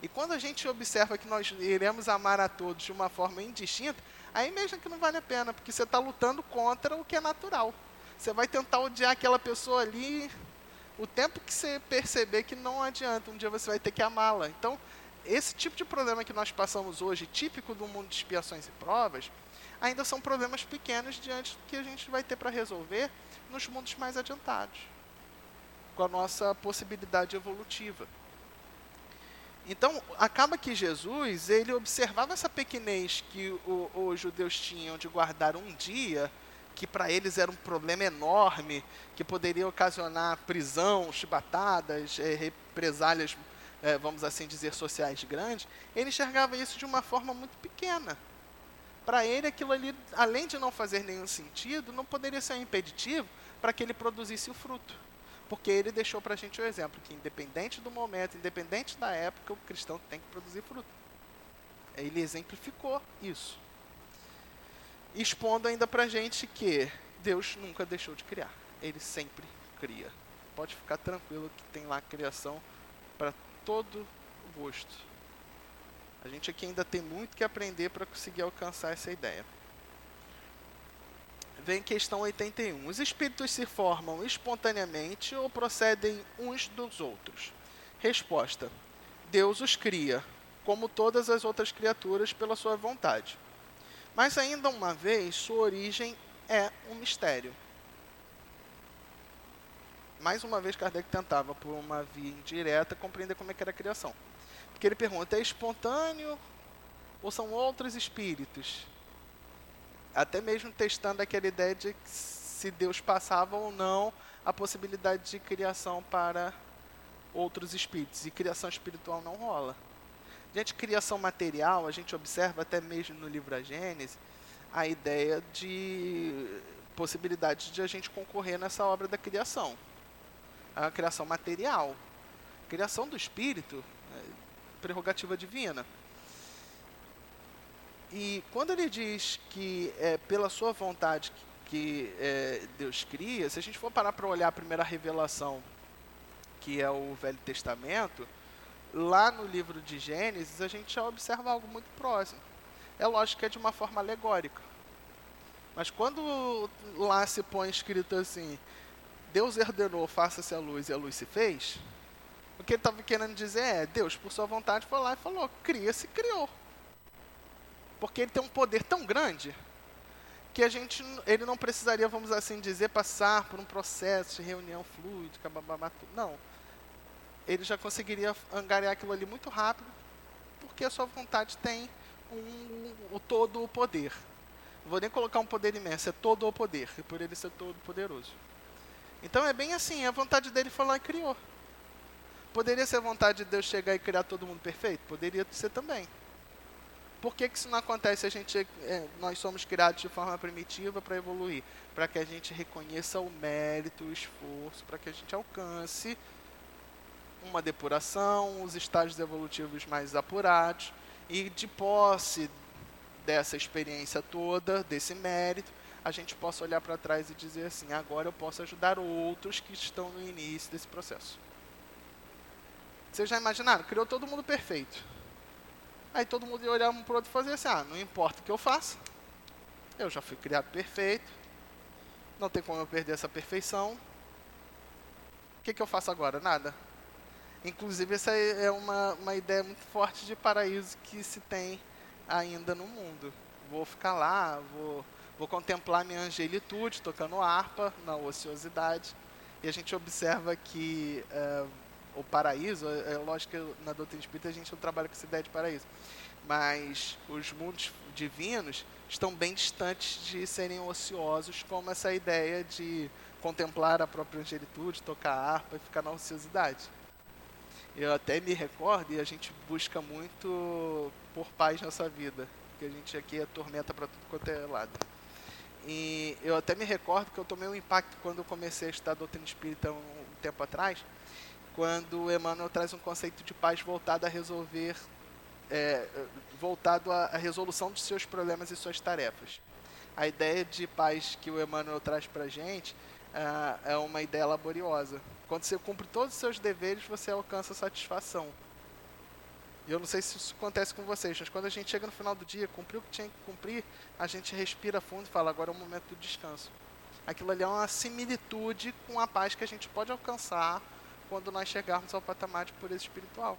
E quando a gente observa que nós iremos amar a todos de uma forma indistinta, aí mesmo que não vale a pena, porque você está lutando contra o que é natural. Você vai tentar odiar aquela pessoa ali o tempo que você perceber que não adianta, um dia você vai ter que amá-la. Então, esse tipo de problema que nós passamos hoje, típico do mundo de expiações e provas, ainda são problemas pequenos diante do que a gente vai ter para resolver nos mundos mais adiantados, com a nossa possibilidade evolutiva. Então, acaba que Jesus, ele observava essa pequenez que os judeus tinham de guardar um dia, que para eles era um problema enorme, que poderia ocasionar prisão, chibatadas, é, represálias, é, vamos assim dizer, sociais grandes. Ele enxergava isso de uma forma muito pequena. Para ele, aquilo ali, além de não fazer nenhum sentido, não poderia ser um impeditivo para que ele produzisse o fruto. Porque ele deixou para a gente o exemplo que, independente do momento, independente da época, o cristão tem que produzir fruto. Ele exemplificou isso. Expondo ainda para a gente que Deus nunca deixou de criar. Ele sempre cria. Pode ficar tranquilo que tem lá criação para todo o gosto. A gente aqui ainda tem muito que aprender para conseguir alcançar essa ideia vem questão 81. Os espíritos se formam espontaneamente ou procedem uns dos outros? Resposta: Deus os cria, como todas as outras criaturas, pela sua vontade. Mas ainda uma vez, sua origem é um mistério. Mais uma vez, Kardec tentava, por uma via indireta, compreender como é que era a criação. Porque ele pergunta, é espontâneo ou são outros espíritos? Até mesmo testando aquela ideia de se Deus passava ou não a possibilidade de criação para outros espíritos. E criação espiritual não rola. Gente, criação material, a gente observa até mesmo no livro A Gênesis, a ideia de possibilidade de a gente concorrer nessa obra da criação. A criação material. Criação do espírito, prerrogativa divina. E quando ele diz que é pela sua vontade que é, Deus cria, se a gente for parar para olhar a primeira revelação, que é o Velho Testamento, lá no livro de Gênesis a gente já observa algo muito próximo. É lógico que é de uma forma alegórica. Mas quando lá se põe escrito assim, Deus ordenou, faça-se a luz e a luz se fez, que ele estava querendo dizer é, Deus, por sua vontade, foi lá e falou, cria-se, criou. Porque ele tem um poder tão grande que a gente, ele não precisaria, vamos assim dizer, passar por um processo de reunião fluídica, bababá, não. Ele já conseguiria angariar aquilo ali muito rápido, porque a sua vontade tem um, o todo o poder. Não vou nem colocar um poder imenso, é todo o poder, e por ele ser todo poderoso. Então é bem assim, a vontade dele foi lá e criou. Poderia ser vontade de Deus chegar e criar todo mundo perfeito? Poderia ser também. Por que, que isso não acontece? A gente, é, nós somos criados de forma primitiva para evoluir, para que a gente reconheça o mérito, o esforço, para que a gente alcance uma depuração, os estágios evolutivos mais apurados e de posse dessa experiência toda, desse mérito, a gente possa olhar para trás e dizer assim: agora eu posso ajudar outros que estão no início desse processo. Vocês já imaginaram? Criou todo mundo perfeito Aí todo mundo ia olhar um para o outro e fazer assim: ah, não importa o que eu faça, eu já fui criado perfeito, não tem como eu perder essa perfeição. O que, que eu faço agora? Nada. Inclusive, essa é uma, uma ideia muito forte de paraíso que se tem ainda no mundo. Vou ficar lá, vou, vou contemplar minha angelitude tocando harpa na ociosidade. E a gente observa que. Uh, o paraíso, é, é lógico que na doutrina espírita a gente não trabalha com essa ideia de paraíso, mas os mundos divinos estão bem distantes de serem ociosos, como essa ideia de contemplar a própria angelitude, tocar harpa e ficar na ociosidade. Eu até me recordo, e a gente busca muito por paz nessa vida, porque a gente aqui é tormenta para tudo quanto é lado. E eu até me recordo que eu tomei um impacto quando eu comecei a estudar a doutrina espírita um tempo atrás, quando Emmanuel traz um conceito de paz voltado a resolver, é, voltado à, resolução dos seus problemas e suas tarefas. A ideia de paz que o Emmanuel traz para a gente é, é uma ideia laboriosa. Quando você cumpre todos os seus deveres, você alcança satisfação. Eu não sei se isso acontece com vocês, mas quando a gente chega no final do dia, cumpriu o que tinha que cumprir, a gente respira fundo e fala: agora é o momento do descanso. Aquilo ali é uma similitude com a paz que a gente pode alcançar quando nós chegarmos ao patamar de pureza espiritual.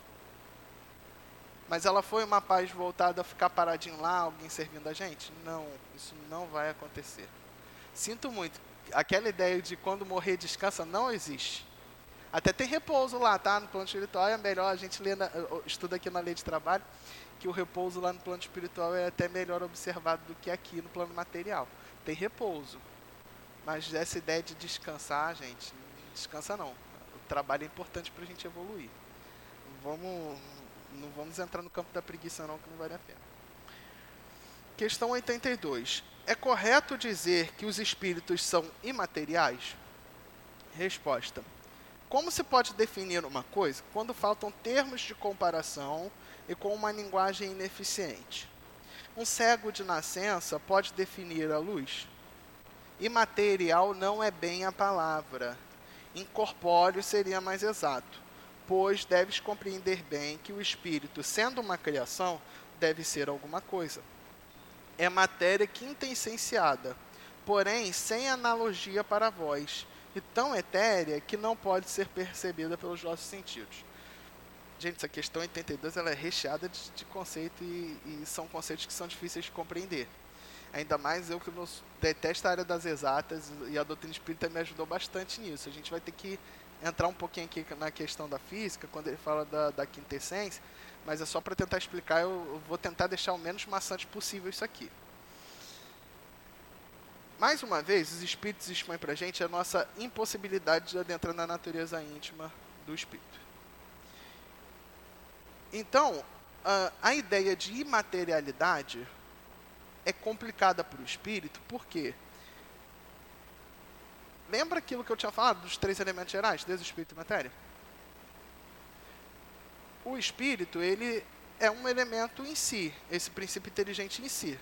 Mas ela foi uma paz voltada a ficar paradinho lá, alguém servindo a gente? Não, isso não vai acontecer. Sinto muito. Aquela ideia de quando morrer descansa não existe. Até tem repouso lá, tá? No plano espiritual é melhor a gente lê na, estuda aqui na lei de trabalho que o repouso lá no plano espiritual é até melhor observado do que aqui no plano material. Tem repouso. Mas essa ideia de descansar, gente, descansa não trabalho é importante para a gente evoluir. Vamos, não vamos entrar no campo da preguiça não, que não vale a pena. Questão 82. É correto dizer que os espíritos são imateriais? Resposta. Como se pode definir uma coisa quando faltam termos de comparação e com uma linguagem ineficiente? Um cego de nascença pode definir a luz? Imaterial não é bem a palavra, incorpóreo seria mais exato, pois deves compreender bem que o espírito, sendo uma criação, deve ser alguma coisa. É matéria quintessenciada, porém sem analogia para vós, e tão etérea que não pode ser percebida pelos nossos sentidos. Gente, essa questão 82 ela é recheada de, de conceito e, e são conceitos que são difíceis de compreender. Ainda mais eu que não detesto a área das exatas e a doutrina espírita me ajudou bastante nisso. A gente vai ter que entrar um pouquinho aqui na questão da física, quando ele fala da, da quintessência, mas é só para tentar explicar, eu, eu vou tentar deixar o menos maçante possível isso aqui. Mais uma vez, os espíritos expõem para a gente a nossa impossibilidade de adentrar na natureza íntima do espírito. Então, a, a ideia de imaterialidade é complicada para o espírito, por quê? Lembra aquilo que eu tinha falado dos três elementos gerais, Deus, Espírito e Matéria? O espírito, ele é um elemento em si, esse princípio inteligente em si.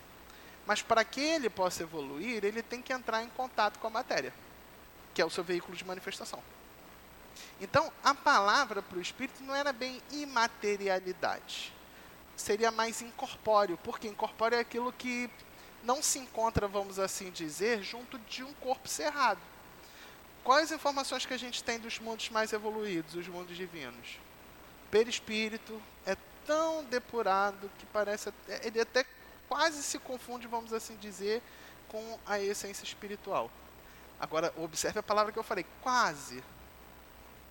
Mas para que ele possa evoluir, ele tem que entrar em contato com a matéria, que é o seu veículo de manifestação. Então, a palavra para o espírito não era bem imaterialidade. Seria mais incorpóreo, porque incorpóreo é aquilo que não se encontra, vamos assim dizer, junto de um corpo cerrado. Quais informações que a gente tem dos mundos mais evoluídos, os mundos divinos? Perispírito é tão depurado que parece ele até quase se confunde, vamos assim dizer, com a essência espiritual. Agora, observe a palavra que eu falei, quase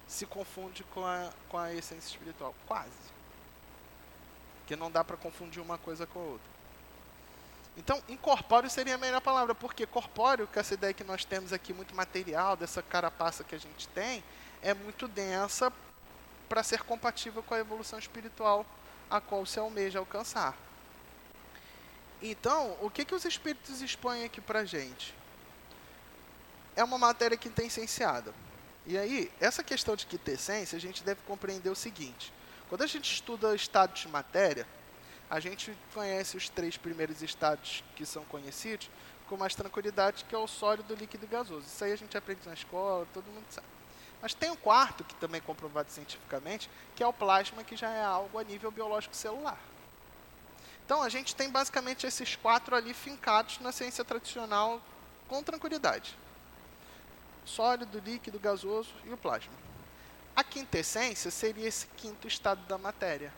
se confunde com a, com a essência espiritual. Quase. Que não dá para confundir uma coisa com a outra. Então, incorpóreo seria a melhor palavra, porque corpóreo, que essa ideia que nós temos aqui, muito material, dessa carapaça que a gente tem, é muito densa para ser compatível com a evolução espiritual a qual se almeja alcançar. Então, o que, que os espíritos expõem aqui para a gente? É uma matéria quintessenciada. E aí, essa questão de quintessência, a gente deve compreender o seguinte. Quando a gente estuda estados de matéria, a gente conhece os três primeiros estados que são conhecidos com mais tranquilidade, que é o sólido, líquido e gasoso. Isso aí a gente aprende na escola, todo mundo sabe. Mas tem um quarto, que também é comprovado cientificamente, que é o plasma, que já é algo a nível biológico celular. Então a gente tem basicamente esses quatro ali fincados na ciência tradicional com tranquilidade: sólido, líquido, gasoso e o plasma. A quintessência seria esse quinto estado da matéria.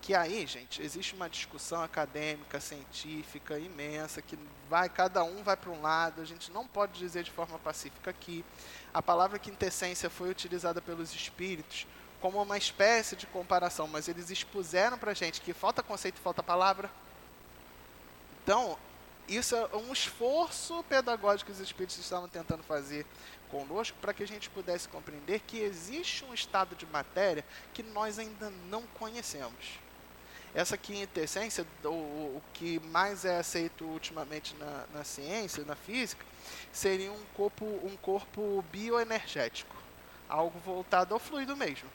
Que aí, gente, existe uma discussão acadêmica, científica imensa, que vai, cada um vai para um lado, a gente não pode dizer de forma pacífica aqui. A palavra quintessência foi utilizada pelos espíritos como uma espécie de comparação, mas eles expuseram para a gente que falta conceito e falta palavra. Então, isso é um esforço pedagógico que os espíritos estavam tentando fazer conosco para que a gente pudesse compreender que existe um estado de matéria que nós ainda não conhecemos. Essa quintessência, o, o que mais é aceito ultimamente na, na ciência, na física, seria um corpo, um corpo bioenergético, algo voltado ao fluido mesmo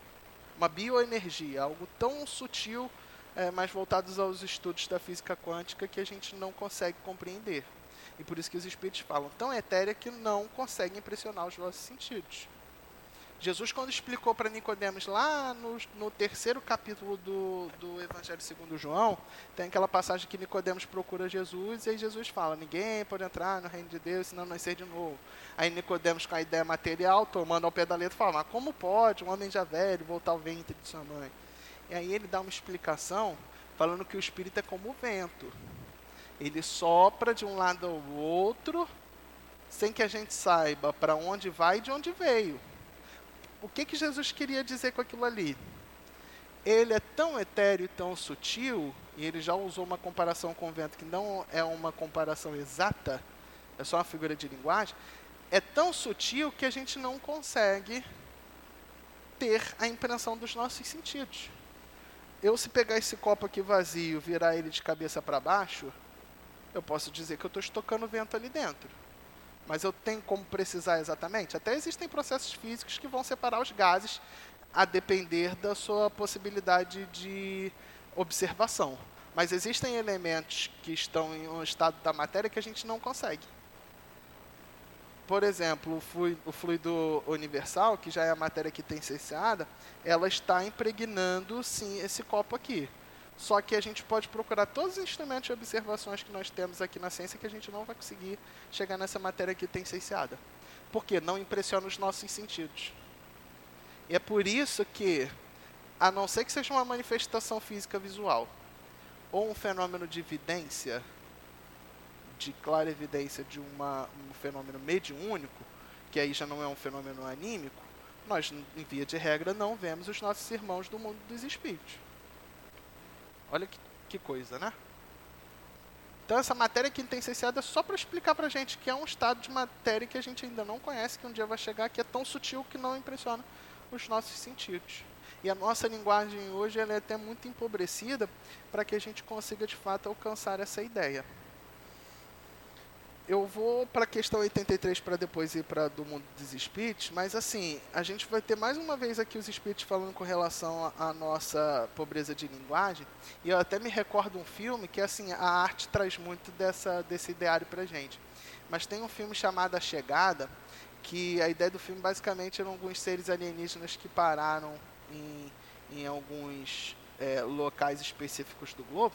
uma bioenergia, algo tão sutil, é, mais voltados aos estudos da física quântica que a gente não consegue compreender. E por isso que os espíritos falam tão etérea que não conseguem impressionar os nossos sentidos. Jesus, quando explicou para Nicodemos lá no, no, terceiro capítulo do, do Evangelho segundo João, tem aquela passagem que Nicodemos procura Jesus e aí Jesus fala: ninguém pode entrar no reino de Deus senão nascer de novo. Aí Nicodemos, com a ideia material, tomando ao pé da letra, fala: mas como pode um homem já velho voltar ao ventre de sua mãe? E aí ele dá uma explicação falando que o espírito é como o vento. Ele sopra de um lado ao outro sem que a gente saiba para onde vai e de onde veio o que, que Jesus queria dizer com aquilo ali? Ele é tão etéreo e tão sutil, e ele já usou uma comparação com o vento que não é uma comparação exata, é só uma figura de linguagem, é tão sutil que a gente não consegue ter a impressão dos nossos sentidos. Eu, se pegar esse copo aqui vazio, virar ele de cabeça para baixo, eu posso dizer que eu estou estocando vento ali dentro mas eu tenho como precisar exatamente? Até existem processos físicos que vão separar os gases a depender da sua possibilidade de observação. Mas existem elementos que estão em um estado da matéria que a gente não consegue. Por exemplo, o fluido, o fluido universal, que já é a matéria que tem essenciada, ela está impregnando sim esse copo aqui. Só que a gente pode procurar todos os instrumentos de observações que nós temos aqui na ciência que a gente não vai conseguir chegar nessa matéria que tem cienciada. Por quê? Não impressiona os nossos sentidos. E é por isso que, a não ser que seja uma manifestação física visual ou um fenômeno de evidência, de clara evidência de uma, um fenômeno mediúnico, que aí já não é um fenômeno anímico, nós, em via de regra, não vemos os nossos irmãos do mundo dos espíritos. Olha que, que coisa, né? Então essa matéria quintessenciada é só para explicar para a gente que é um estado de matéria que a gente ainda não conhece, que um dia vai chegar, que é tão sutil que não impressiona os nossos sentidos. E a nossa linguagem hoje ela é até muito empobrecida para que a gente consiga de fato alcançar essa ideia eu vou para a questão 83 para depois ir para do mundo dos espíritos, mas assim, a gente vai ter mais uma vez aqui os espíritos falando com relação à nossa pobreza de linguagem, e eu até me recordo um filme que assim, a arte traz muito dessa desse ideário a gente. Mas tem um filme chamado A Chegada, que a ideia do filme basicamente eram alguns seres alienígenas que pararam em, em alguns é, locais específicos do globo,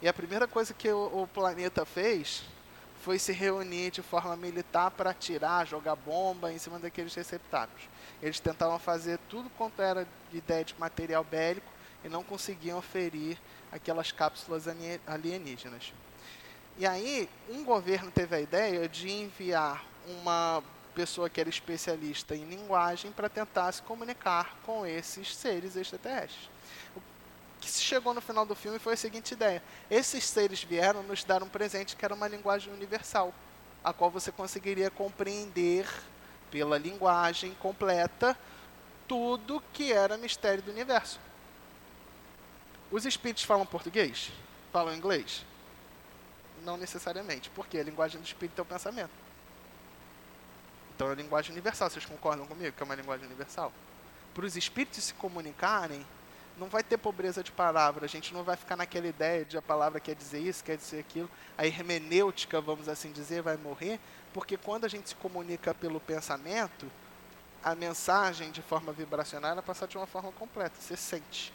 e a primeira coisa que o, o planeta fez foi se reunir de forma militar para atirar, jogar bomba em cima daqueles receptáculos. Eles tentavam fazer tudo quanto era de ideia de material bélico e não conseguiam ferir aquelas cápsulas alienígenas. E aí, um governo teve a ideia de enviar uma pessoa que era especialista em linguagem para tentar se comunicar com esses seres extraterrestres que se chegou no final do filme foi a seguinte ideia: esses seres vieram nos dar um presente que era uma linguagem universal, a qual você conseguiria compreender pela linguagem completa tudo que era mistério do universo. Os espíritos falam português? Falam inglês? Não necessariamente, porque a linguagem do espírito é o pensamento. Então é a linguagem universal. Vocês concordam comigo que é uma linguagem universal? Para os espíritos se comunicarem, não vai ter pobreza de palavra, a gente não vai ficar naquela ideia de a palavra quer dizer isso, quer dizer aquilo. A hermenêutica, vamos assim dizer, vai morrer, porque quando a gente se comunica pelo pensamento, a mensagem de forma vibracional ela passa de uma forma completa, você sente.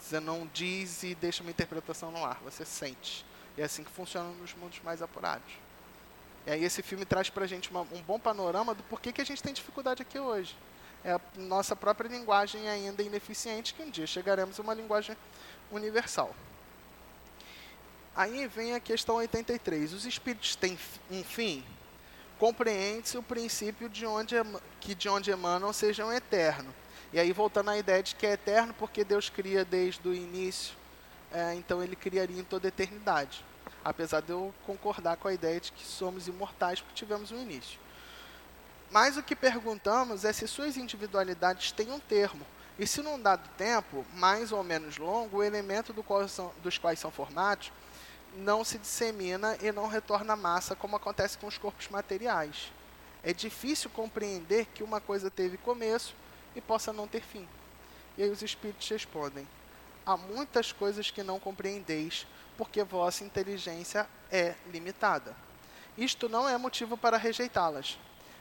Você não diz e deixa uma interpretação no ar, você sente. E é assim que funciona nos mundos mais apurados. E aí esse filme traz para a gente uma, um bom panorama do porquê que a gente tem dificuldade aqui hoje é a nossa própria linguagem ainda ineficiente, que um dia chegaremos a uma linguagem universal. Aí vem a questão 83. Os espíritos têm um fim? Compreende-se o princípio de onde, que de onde emanam sejam eterno. E aí voltando à ideia de que é eterno porque Deus cria desde o início, é, então ele criaria em toda eternidade. Apesar de eu concordar com a ideia de que somos imortais porque tivemos um início. Mas o que perguntamos é se suas individualidades têm um termo. E se num dado tempo, mais ou menos longo, o elemento do são, dos quais são formados não se dissemina e não retorna massa, como acontece com os corpos materiais. É difícil compreender que uma coisa teve começo e possa não ter fim. E aí os espíritos respondem: Há muitas coisas que não compreendeis, porque vossa inteligência é limitada. Isto não é motivo para rejeitá-las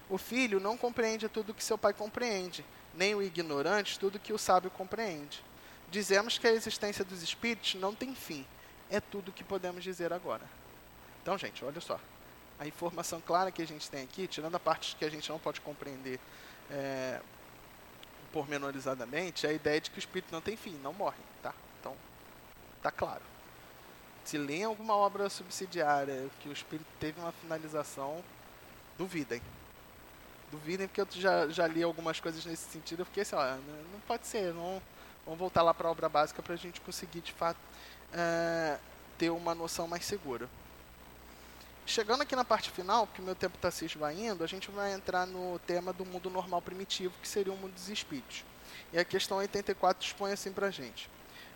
o filho não compreende tudo que seu pai compreende, nem o ignorante tudo que o sábio compreende. Dizemos que a existência dos espíritos não tem fim. É tudo que podemos dizer agora. Então, gente, olha só. A informação clara que a gente tem aqui, tirando a parte que a gente não pode compreender é, pormenorizadamente, é a ideia de que o espírito não tem fim, não morre. Tá? Então, tá claro. Se lê alguma obra subsidiária que o espírito teve uma finalização, duvidem duvidem, porque eu já, já li algumas coisas nesse sentido. Eu fiquei assim, não pode ser, não, vamos voltar lá para a obra básica para a gente conseguir, de fato, é, ter uma noção mais segura. Chegando aqui na parte final, porque meu tempo está se esvaindo, a gente vai entrar no tema do mundo normal primitivo, que seria o mundo dos espíritos. E a questão 84 expõe assim para a gente.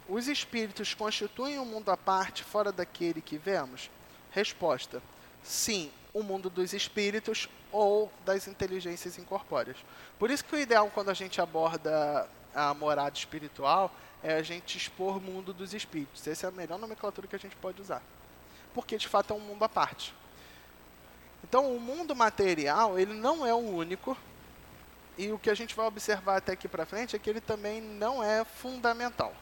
Os espíritos constituem um mundo à parte, fora daquele que vemos? Resposta: sim, o mundo dos espíritos ou das inteligências incorpóreas. Por isso que o ideal quando a gente aborda a morada espiritual é a gente expor o mundo dos espíritos. Essa é a melhor nomenclatura que a gente pode usar. Porque de fato é um mundo à parte. Então, o mundo material, ele não é o único. E o que a gente vai observar até aqui para frente é que ele também não é fundamental.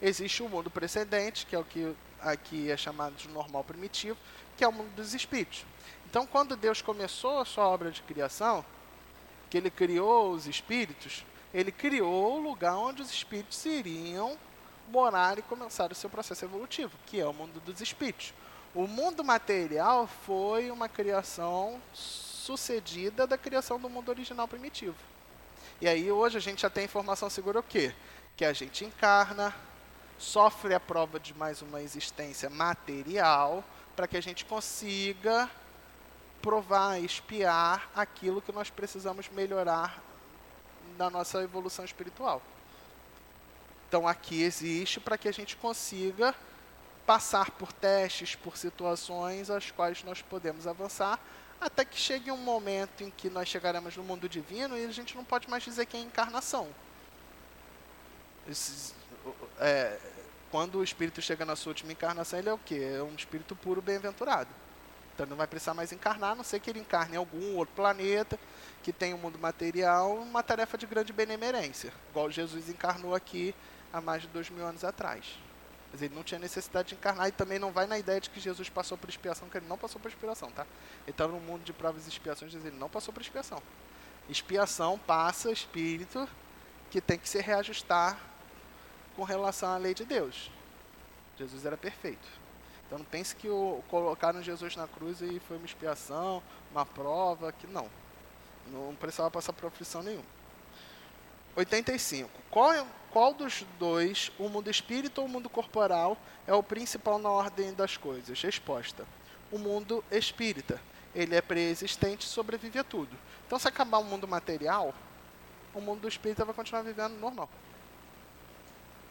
Existe o mundo precedente, que é o que aqui é chamado de normal primitivo, que é o mundo dos espíritos. Então, quando Deus começou a sua obra de criação, que ele criou os espíritos, ele criou o lugar onde os espíritos iriam morar e começar o seu processo evolutivo, que é o mundo dos espíritos. O mundo material foi uma criação sucedida da criação do mundo original primitivo. E aí hoje a gente já tem informação segura o quê? Que a gente encarna, sofre a prova de mais uma existência material, para que a gente consiga provar, espiar aquilo que nós precisamos melhorar na nossa evolução espiritual. Então aqui existe para que a gente consiga passar por testes, por situações as quais nós podemos avançar, até que chegue um momento em que nós chegaremos no mundo divino e a gente não pode mais dizer que é encarnação. É, quando o espírito chega na sua última encarnação, ele é o quê? É um espírito puro bem-aventurado. Então não vai precisar mais encarnar, a não ser que ele encarne em algum outro planeta que tem um mundo material, uma tarefa de grande benemerência, igual Jesus encarnou aqui há mais de dois mil anos atrás. Mas ele não tinha necessidade de encarnar e também não vai na ideia de que Jesus passou por expiação, que ele não passou por expiação, tá? Ele está no mundo de provas e expiações, ele não passou por expiação. Expiação passa espírito que tem que se reajustar com relação à lei de Deus. Jesus era perfeito. Então não pense que o, colocaram Jesus na cruz e foi uma expiação, uma prova, que não. Não precisava passar por aflição nenhuma. 85. Qual, qual dos dois, o mundo espírito ou o mundo corporal, é o principal na ordem das coisas? Resposta: o mundo espírita. Ele é pré-existente e sobrevive a tudo. Então, se acabar o mundo material, o mundo do espírita vai continuar vivendo normal.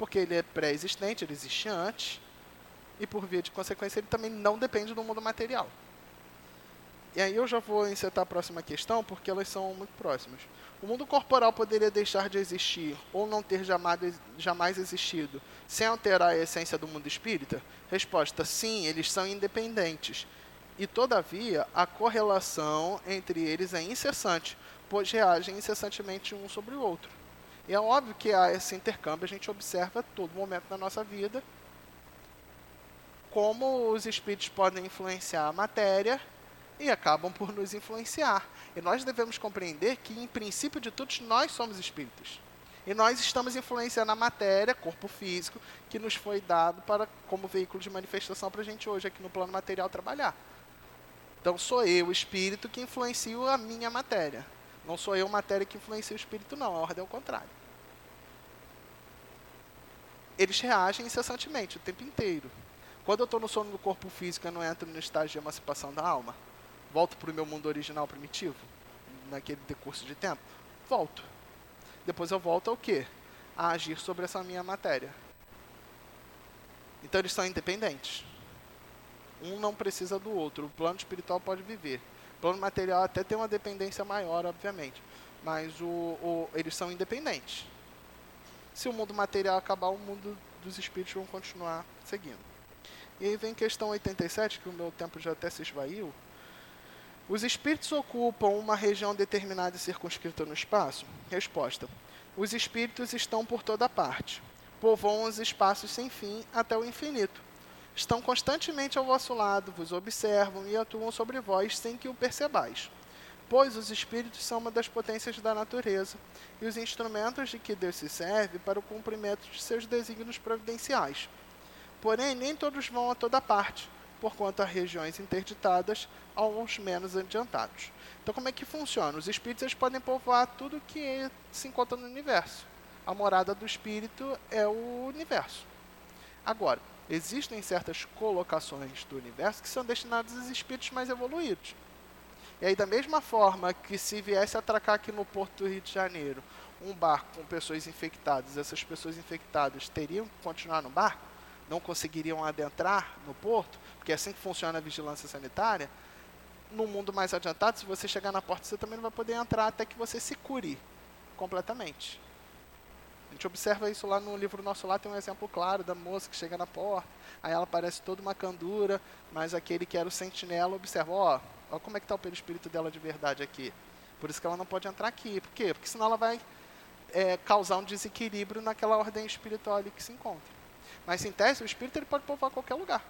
Porque ele é pré-existente, ele existe antes, e por via de consequência, ele também não depende do mundo material. E aí eu já vou insetar a próxima questão, porque elas são muito próximas. O mundo corporal poderia deixar de existir ou não ter jamais, jamais existido sem alterar a essência do mundo espírita? Resposta: sim, eles são independentes. E, todavia, a correlação entre eles é incessante, pois reagem incessantemente um sobre o outro. E é óbvio que esse intercâmbio, a gente observa todo momento na nossa vida como os espíritos podem influenciar a matéria e acabam por nos influenciar. E nós devemos compreender que, em princípio de tudo, nós somos espíritos. E nós estamos influenciando a matéria, corpo físico, que nos foi dado para como veículo de manifestação para a gente hoje aqui no plano material trabalhar. Então sou eu, o espírito, que influencio a minha matéria. Não sou eu, matéria, que influencia o espírito, não. A ordem é o contrário. Eles reagem incessantemente, o tempo inteiro. Quando eu estou no sono do corpo físico, eu não entro no estágio de emancipação da alma volto para o meu mundo original primitivo, naquele decurso de tempo? Volto. Depois eu volto ao quê? A agir sobre essa minha matéria. Então eles são independentes. Um não precisa do outro. O plano espiritual pode viver. O plano material até tem uma dependência maior, obviamente. Mas o, o, eles são independentes. Se o mundo material acabar, o mundo dos espíritos vão continuar seguindo. E aí vem questão 87, que o meu tempo já até se esvaiu. Os espíritos ocupam uma região determinada e circunscrita no espaço? Resposta: Os espíritos estão por toda parte. Povoam os espaços sem fim até o infinito. Estão constantemente ao vosso lado, vos observam e atuam sobre vós sem que o percebais. Pois os espíritos são uma das potências da natureza e os instrumentos de que Deus se serve para o cumprimento de seus desígnios providenciais. Porém, nem todos vão a toda parte porquanto há regiões interditadas aos menos adiantados. Então, como é que funciona? Os espíritos eles podem povoar tudo que se encontra no universo. A morada do espírito é o universo. Agora, existem certas colocações do universo que são destinadas aos espíritos mais evoluídos. E aí, da mesma forma que se viesse atracar aqui no Porto do Rio de Janeiro um barco com pessoas infectadas, essas pessoas infectadas teriam que continuar no barco? Não conseguiriam adentrar no porto? porque é assim que funciona a vigilância sanitária, no mundo mais adiantado, se você chegar na porta, você também não vai poder entrar até que você se cure completamente. A gente observa isso lá no livro nosso lá, tem um exemplo claro da moça que chega na porta, aí ela parece toda uma candura, mas aquele que era o sentinela observa, ó, ó como é que está o perispírito dela de verdade aqui. Por isso que ela não pode entrar aqui. Por quê? Porque senão ela vai é, causar um desequilíbrio naquela ordem espiritual ali que se encontra. Mas, em tese, o espírito ele pode povoar qualquer lugar.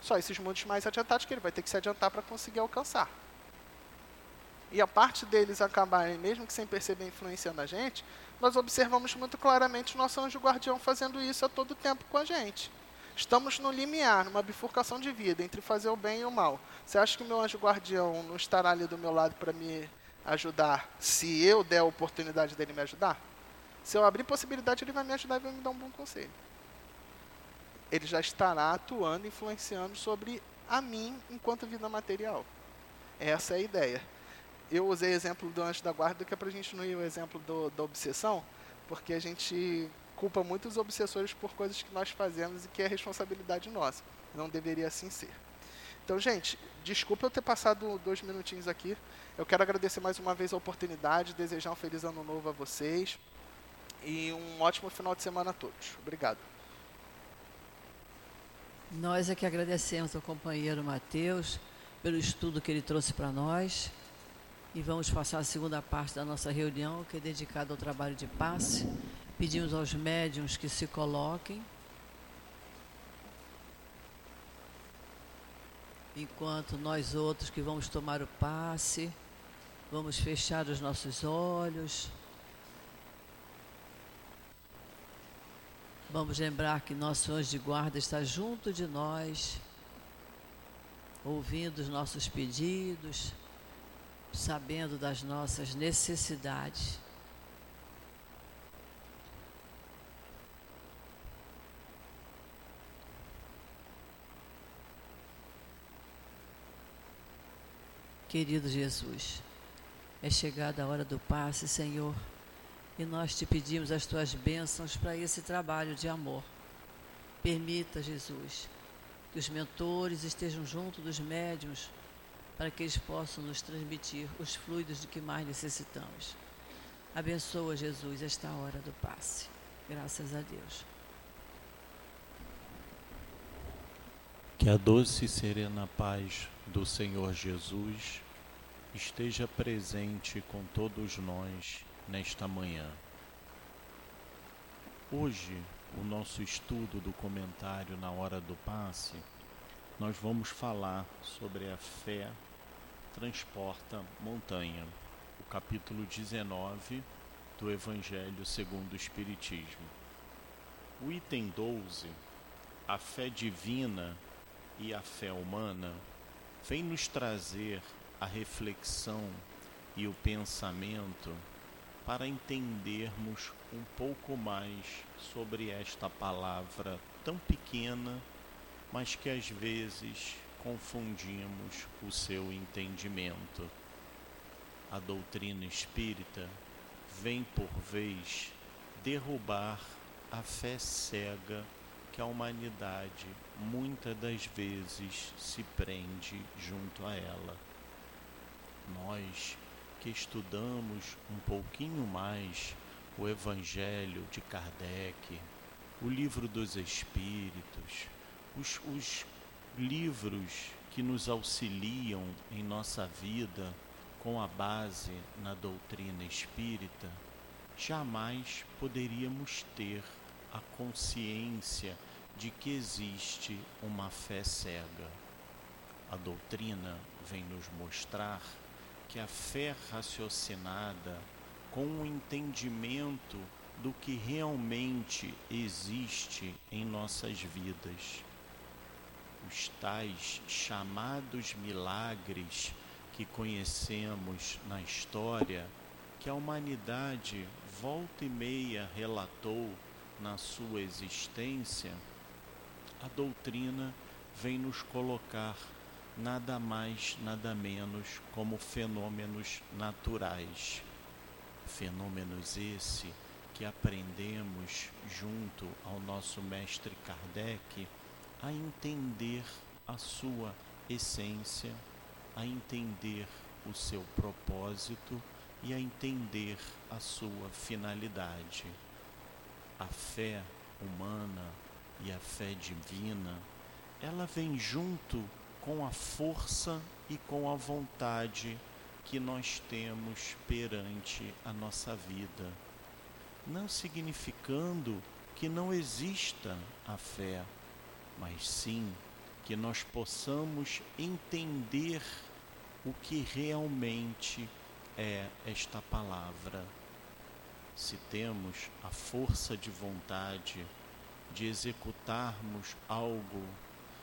Só esses mundos mais adiantados que ele vai ter que se adiantar para conseguir alcançar. E a parte deles acabarem, mesmo que sem perceber, influenciando a gente, nós observamos muito claramente o nosso anjo guardião fazendo isso a todo tempo com a gente. Estamos no limiar, numa bifurcação de vida entre fazer o bem e o mal. Você acha que o meu anjo guardião não estará ali do meu lado para me ajudar se eu der a oportunidade dele me ajudar? Se eu abrir possibilidade, ele vai me ajudar e vai me dar um bom conselho. Ele já estará atuando, influenciando sobre a mim enquanto vida material. Essa é a ideia. Eu usei o exemplo do anjo da guarda, que é para a gente não ir o exemplo do, da obsessão, porque a gente culpa muitos obsessores por coisas que nós fazemos e que é responsabilidade nossa. Não deveria assim ser. Então, gente, desculpa eu ter passado dois minutinhos aqui. Eu quero agradecer mais uma vez a oportunidade, desejar um feliz ano novo a vocês e um ótimo final de semana a todos. Obrigado. Nós é que agradecemos ao companheiro Mateus pelo estudo que ele trouxe para nós. E vamos passar a segunda parte da nossa reunião, que é dedicada ao trabalho de passe. Pedimos aos médiums que se coloquem. Enquanto nós outros que vamos tomar o passe, vamos fechar os nossos olhos. Vamos lembrar que nosso anjo de guarda está junto de nós, ouvindo os nossos pedidos, sabendo das nossas necessidades. Querido Jesus, é chegada a hora do passe, Senhor, e nós te pedimos as tuas bênçãos para esse trabalho de amor. Permita, Jesus, que os mentores estejam junto dos médiums para que eles possam nos transmitir os fluidos de que mais necessitamos. Abençoa, Jesus, esta hora do passe. Graças a Deus. Que a doce e serena paz do Senhor Jesus esteja presente com todos nós nesta manhã. Hoje, o nosso estudo do comentário na hora do passe, nós vamos falar sobre a fé transporta montanha, o capítulo 19 do Evangelho segundo o Espiritismo. O item 12, a fé divina e a fé humana vem nos trazer a reflexão e o pensamento para entendermos um pouco mais sobre esta palavra tão pequena, mas que às vezes confundimos o seu entendimento. A doutrina espírita vem por vez derrubar a fé cega que a humanidade muitas das vezes se prende junto a ela. Nós que estudamos um pouquinho mais o Evangelho de Kardec, o Livro dos Espíritos, os, os livros que nos auxiliam em nossa vida com a base na doutrina espírita, jamais poderíamos ter a consciência de que existe uma fé cega. A doutrina vem nos mostrar que a fé raciocinada, com o entendimento do que realmente existe em nossas vidas, os tais chamados milagres que conhecemos na história, que a humanidade volta e meia relatou na sua existência, a doutrina vem nos colocar nada mais, nada menos como fenômenos naturais. Fenômenos esse que aprendemos junto ao nosso mestre Kardec a entender a sua essência, a entender o seu propósito e a entender a sua finalidade. A fé humana e a fé divina, ela vem junto com a força e com a vontade que nós temos perante a nossa vida. Não significando que não exista a fé, mas sim que nós possamos entender o que realmente é esta palavra. Se temos a força de vontade de executarmos algo,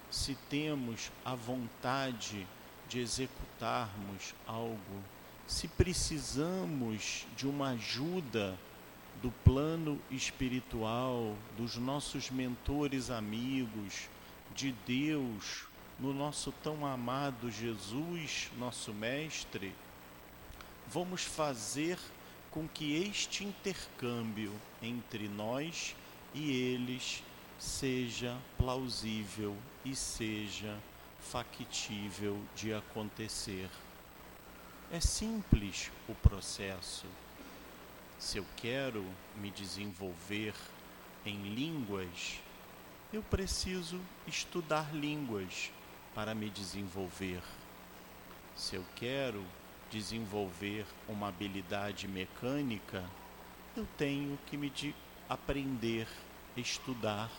se temos a vontade de executarmos algo, se precisamos de uma ajuda do plano espiritual, dos nossos mentores amigos, de Deus, no nosso tão amado Jesus, nosso Mestre, vamos fazer com que este intercâmbio entre nós e eles seja plausível e seja factível de acontecer. É simples o processo. Se eu quero me desenvolver em línguas, eu preciso estudar línguas para me desenvolver. Se eu quero desenvolver uma habilidade mecânica, eu tenho que me aprender, estudar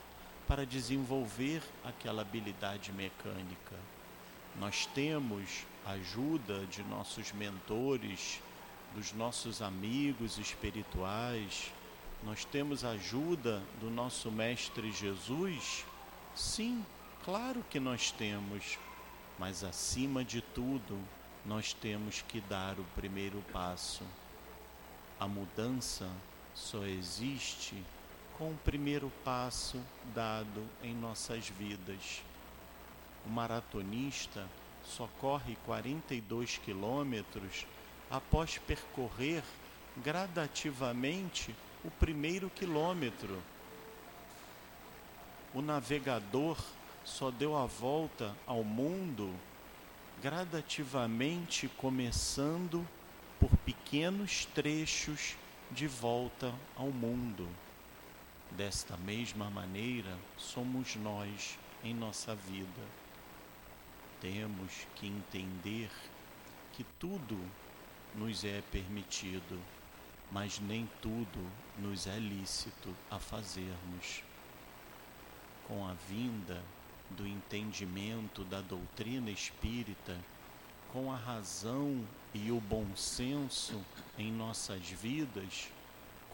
para desenvolver aquela habilidade mecânica. Nós temos ajuda de nossos mentores, dos nossos amigos espirituais, nós temos ajuda do nosso Mestre Jesus? Sim, Claro que nós temos, mas acima de tudo, nós temos que dar o primeiro passo. A mudança só existe com o primeiro passo dado em nossas vidas. O maratonista só corre 42 quilômetros após percorrer gradativamente o primeiro quilômetro. O navegador só deu a volta ao mundo gradativamente começando por pequenos trechos de volta ao mundo. Desta mesma maneira, somos nós em nossa vida. Temos que entender que tudo nos é permitido, mas nem tudo nos é lícito a fazermos. Com a vinda do entendimento da doutrina espírita, com a razão e o bom senso em nossas vidas,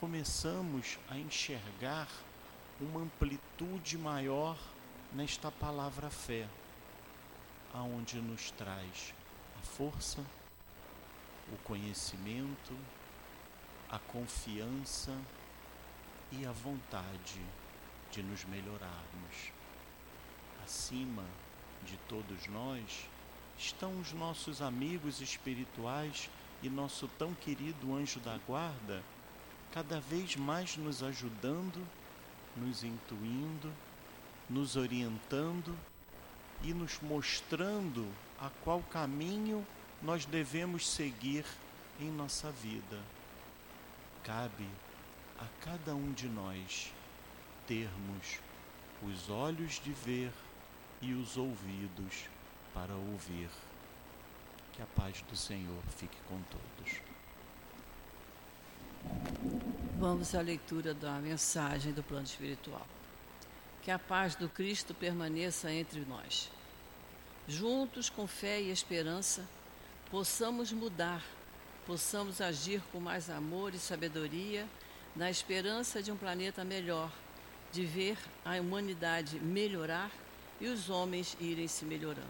começamos a enxergar uma amplitude maior nesta palavra fé, aonde nos traz a força, o conhecimento, a confiança e a vontade de nos melhorarmos. Acima de todos nós estão os nossos amigos espirituais e nosso tão querido anjo da guarda, cada vez mais nos ajudando, nos intuindo, nos orientando e nos mostrando a qual caminho nós devemos seguir em nossa vida. Cabe a cada um de nós termos os olhos de ver e os ouvidos para ouvir. Que a paz do Senhor fique com todos. Vamos à leitura da mensagem do plano espiritual. Que a paz do Cristo permaneça entre nós. Juntos, com fé e esperança, possamos mudar, possamos agir com mais amor e sabedoria, na esperança de um planeta melhor, de ver a humanidade melhorar e os homens irem se melhorando.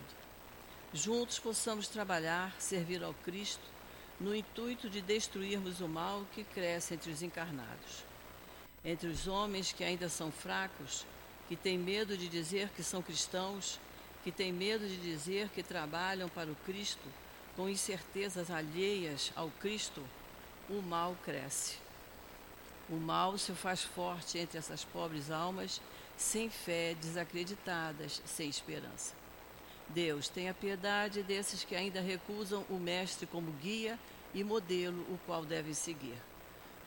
Juntos possamos trabalhar, servir ao Cristo, no intuito de destruirmos o mal que cresce entre os encarnados. Entre os homens que ainda são fracos, que têm medo de dizer que são cristãos, que têm medo de dizer que trabalham para o Cristo, com incertezas alheias ao Cristo, o mal cresce. O mal se faz forte entre essas pobres almas sem fé, desacreditadas, sem esperança. Deus, tenha piedade desses que ainda recusam o Mestre como guia e modelo o qual devem seguir.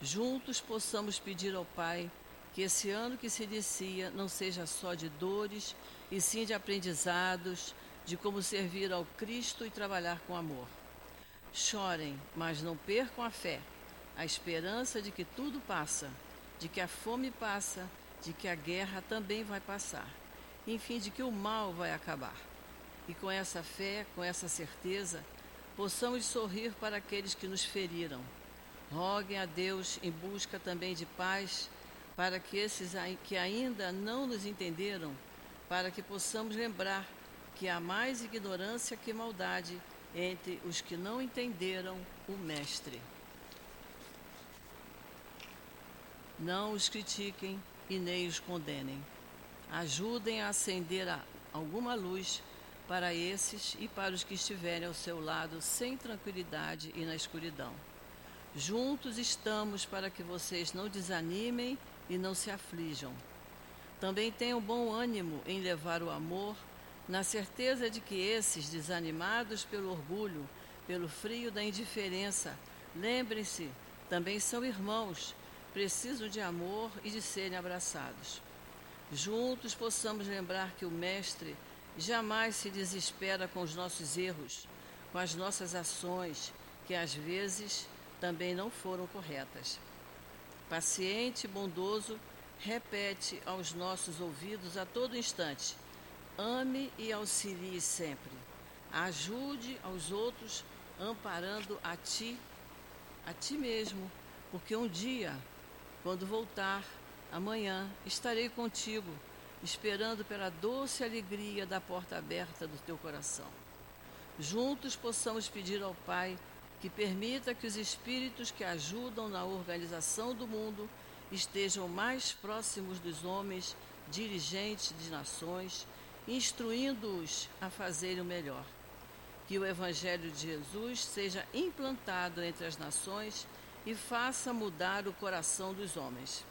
Juntos possamos pedir ao Pai que esse ano que se inicia não seja só de dores, e sim de aprendizados, de como servir ao Cristo e trabalhar com amor. Chorem, mas não percam a fé, a esperança de que tudo passa, de que a fome passa, de que a guerra também vai passar, enfim, de que o mal vai acabar. E com essa fé, com essa certeza, possamos sorrir para aqueles que nos feriram. Roguem a Deus em busca também de paz para que esses que ainda não nos entenderam, para que possamos lembrar que há mais ignorância que maldade entre os que não entenderam o Mestre. Não os critiquem e nem os condenem. Ajudem a acender alguma luz para esses e para os que estiverem ao seu lado sem tranquilidade e na escuridão. Juntos estamos para que vocês não desanimem e não se aflijam. Também tenham bom ânimo em levar o amor, na certeza de que esses, desanimados pelo orgulho, pelo frio da indiferença, lembrem-se, também são irmãos, precisam de amor e de serem abraçados. Juntos possamos lembrar que o Mestre jamais se desespera com os nossos erros, com as nossas ações, que às vezes também não foram corretas. Paciente e bondoso, repete aos nossos ouvidos a todo instante: ame e auxilie sempre. Ajude aos outros, amparando a ti, a ti mesmo, porque um dia, quando voltar, amanhã, estarei contigo, esperando pela doce alegria da porta aberta do teu coração. Juntos possamos pedir ao Pai que permita que os espíritos que ajudam na organização do mundo estejam mais próximos dos homens, dirigentes de nações, instruindo-os a fazerem o melhor. Que o Evangelho de Jesus seja implantado entre as nações e faça mudar o coração dos homens.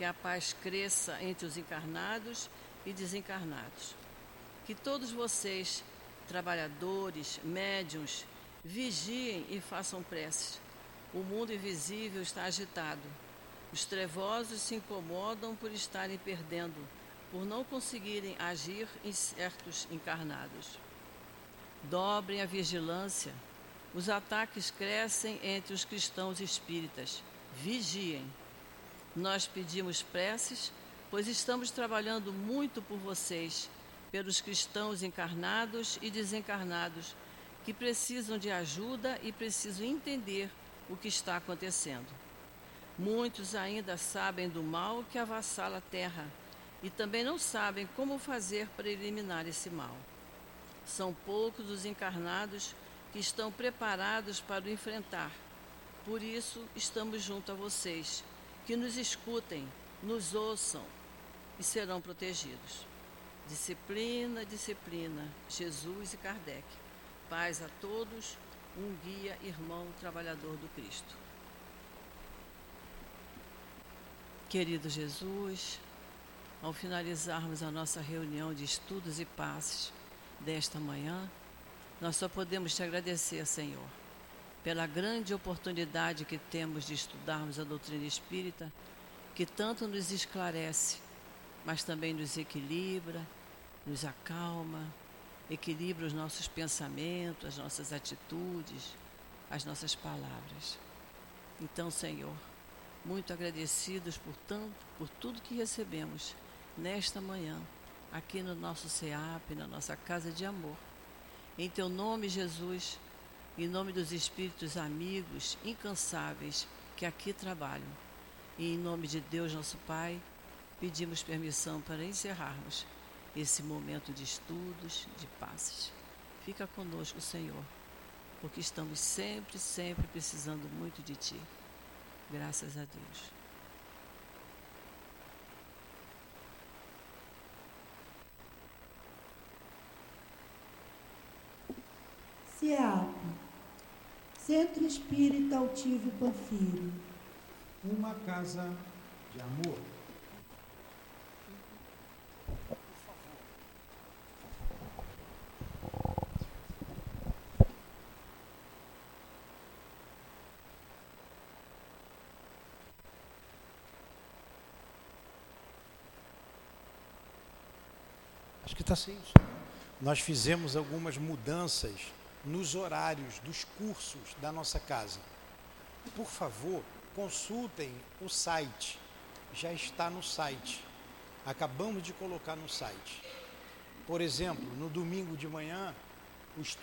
Que a paz cresça entre os encarnados e desencarnados. Que todos vocês, trabalhadores, médiums, Vigiem e façam preces. O mundo invisível está agitado. Os trevosos se incomodam por estarem perdendo, por não conseguirem agir em certos encarnados. Dobrem a vigilância. Os ataques crescem entre os cristãos espíritas. Vigiem. Nós pedimos preces, pois estamos trabalhando muito por vocês, pelos cristãos encarnados e desencarnados que precisam de ajuda e precisam entender o que está acontecendo. Muitos ainda sabem do mal que avassala a terra e também não sabem como fazer para eliminar esse mal. São poucos os encarnados que estão preparados para o enfrentar. Por isso, estamos junto a vocês, que nos escutem, nos ouçam e serão protegidos. Disciplina, disciplina, Jesus e Kardec. Paz a todos, um guia, irmão, trabalhador do Cristo. Querido Jesus, ao finalizarmos a nossa reunião de estudos e passes desta manhã, nós só podemos te agradecer, Senhor, pela grande oportunidade que temos de estudarmos a doutrina espírita, que tanto nos esclarece, mas também nos equilibra, nos acalma, equilibra os nossos pensamentos, as nossas atitudes, as nossas palavras. Então, Senhor, muito agradecidos por tanto, por tudo que recebemos nesta manhã, aqui no nosso SEAP, na nossa casa de amor. Em teu nome, Jesus, em nome dos espíritos amigos incansáveis que aqui trabalham, e em nome de Deus, nosso Pai, pedimos permissão para encerrarmos esse momento de estudos, de passes. Fica conosco, Senhor, porque estamos sempre, sempre precisando muito de Ti. Graças a Deus. CEAP, Centro Espírita Altivo Panfiro. Uma casa de amor. está assim. Nós fizemos algumas mudanças nos horários dos cursos da nossa casa. Por favor, consultem o site. Já está no site. Acabamos de colocar no site. Por exemplo, no domingo de manhã, o estudo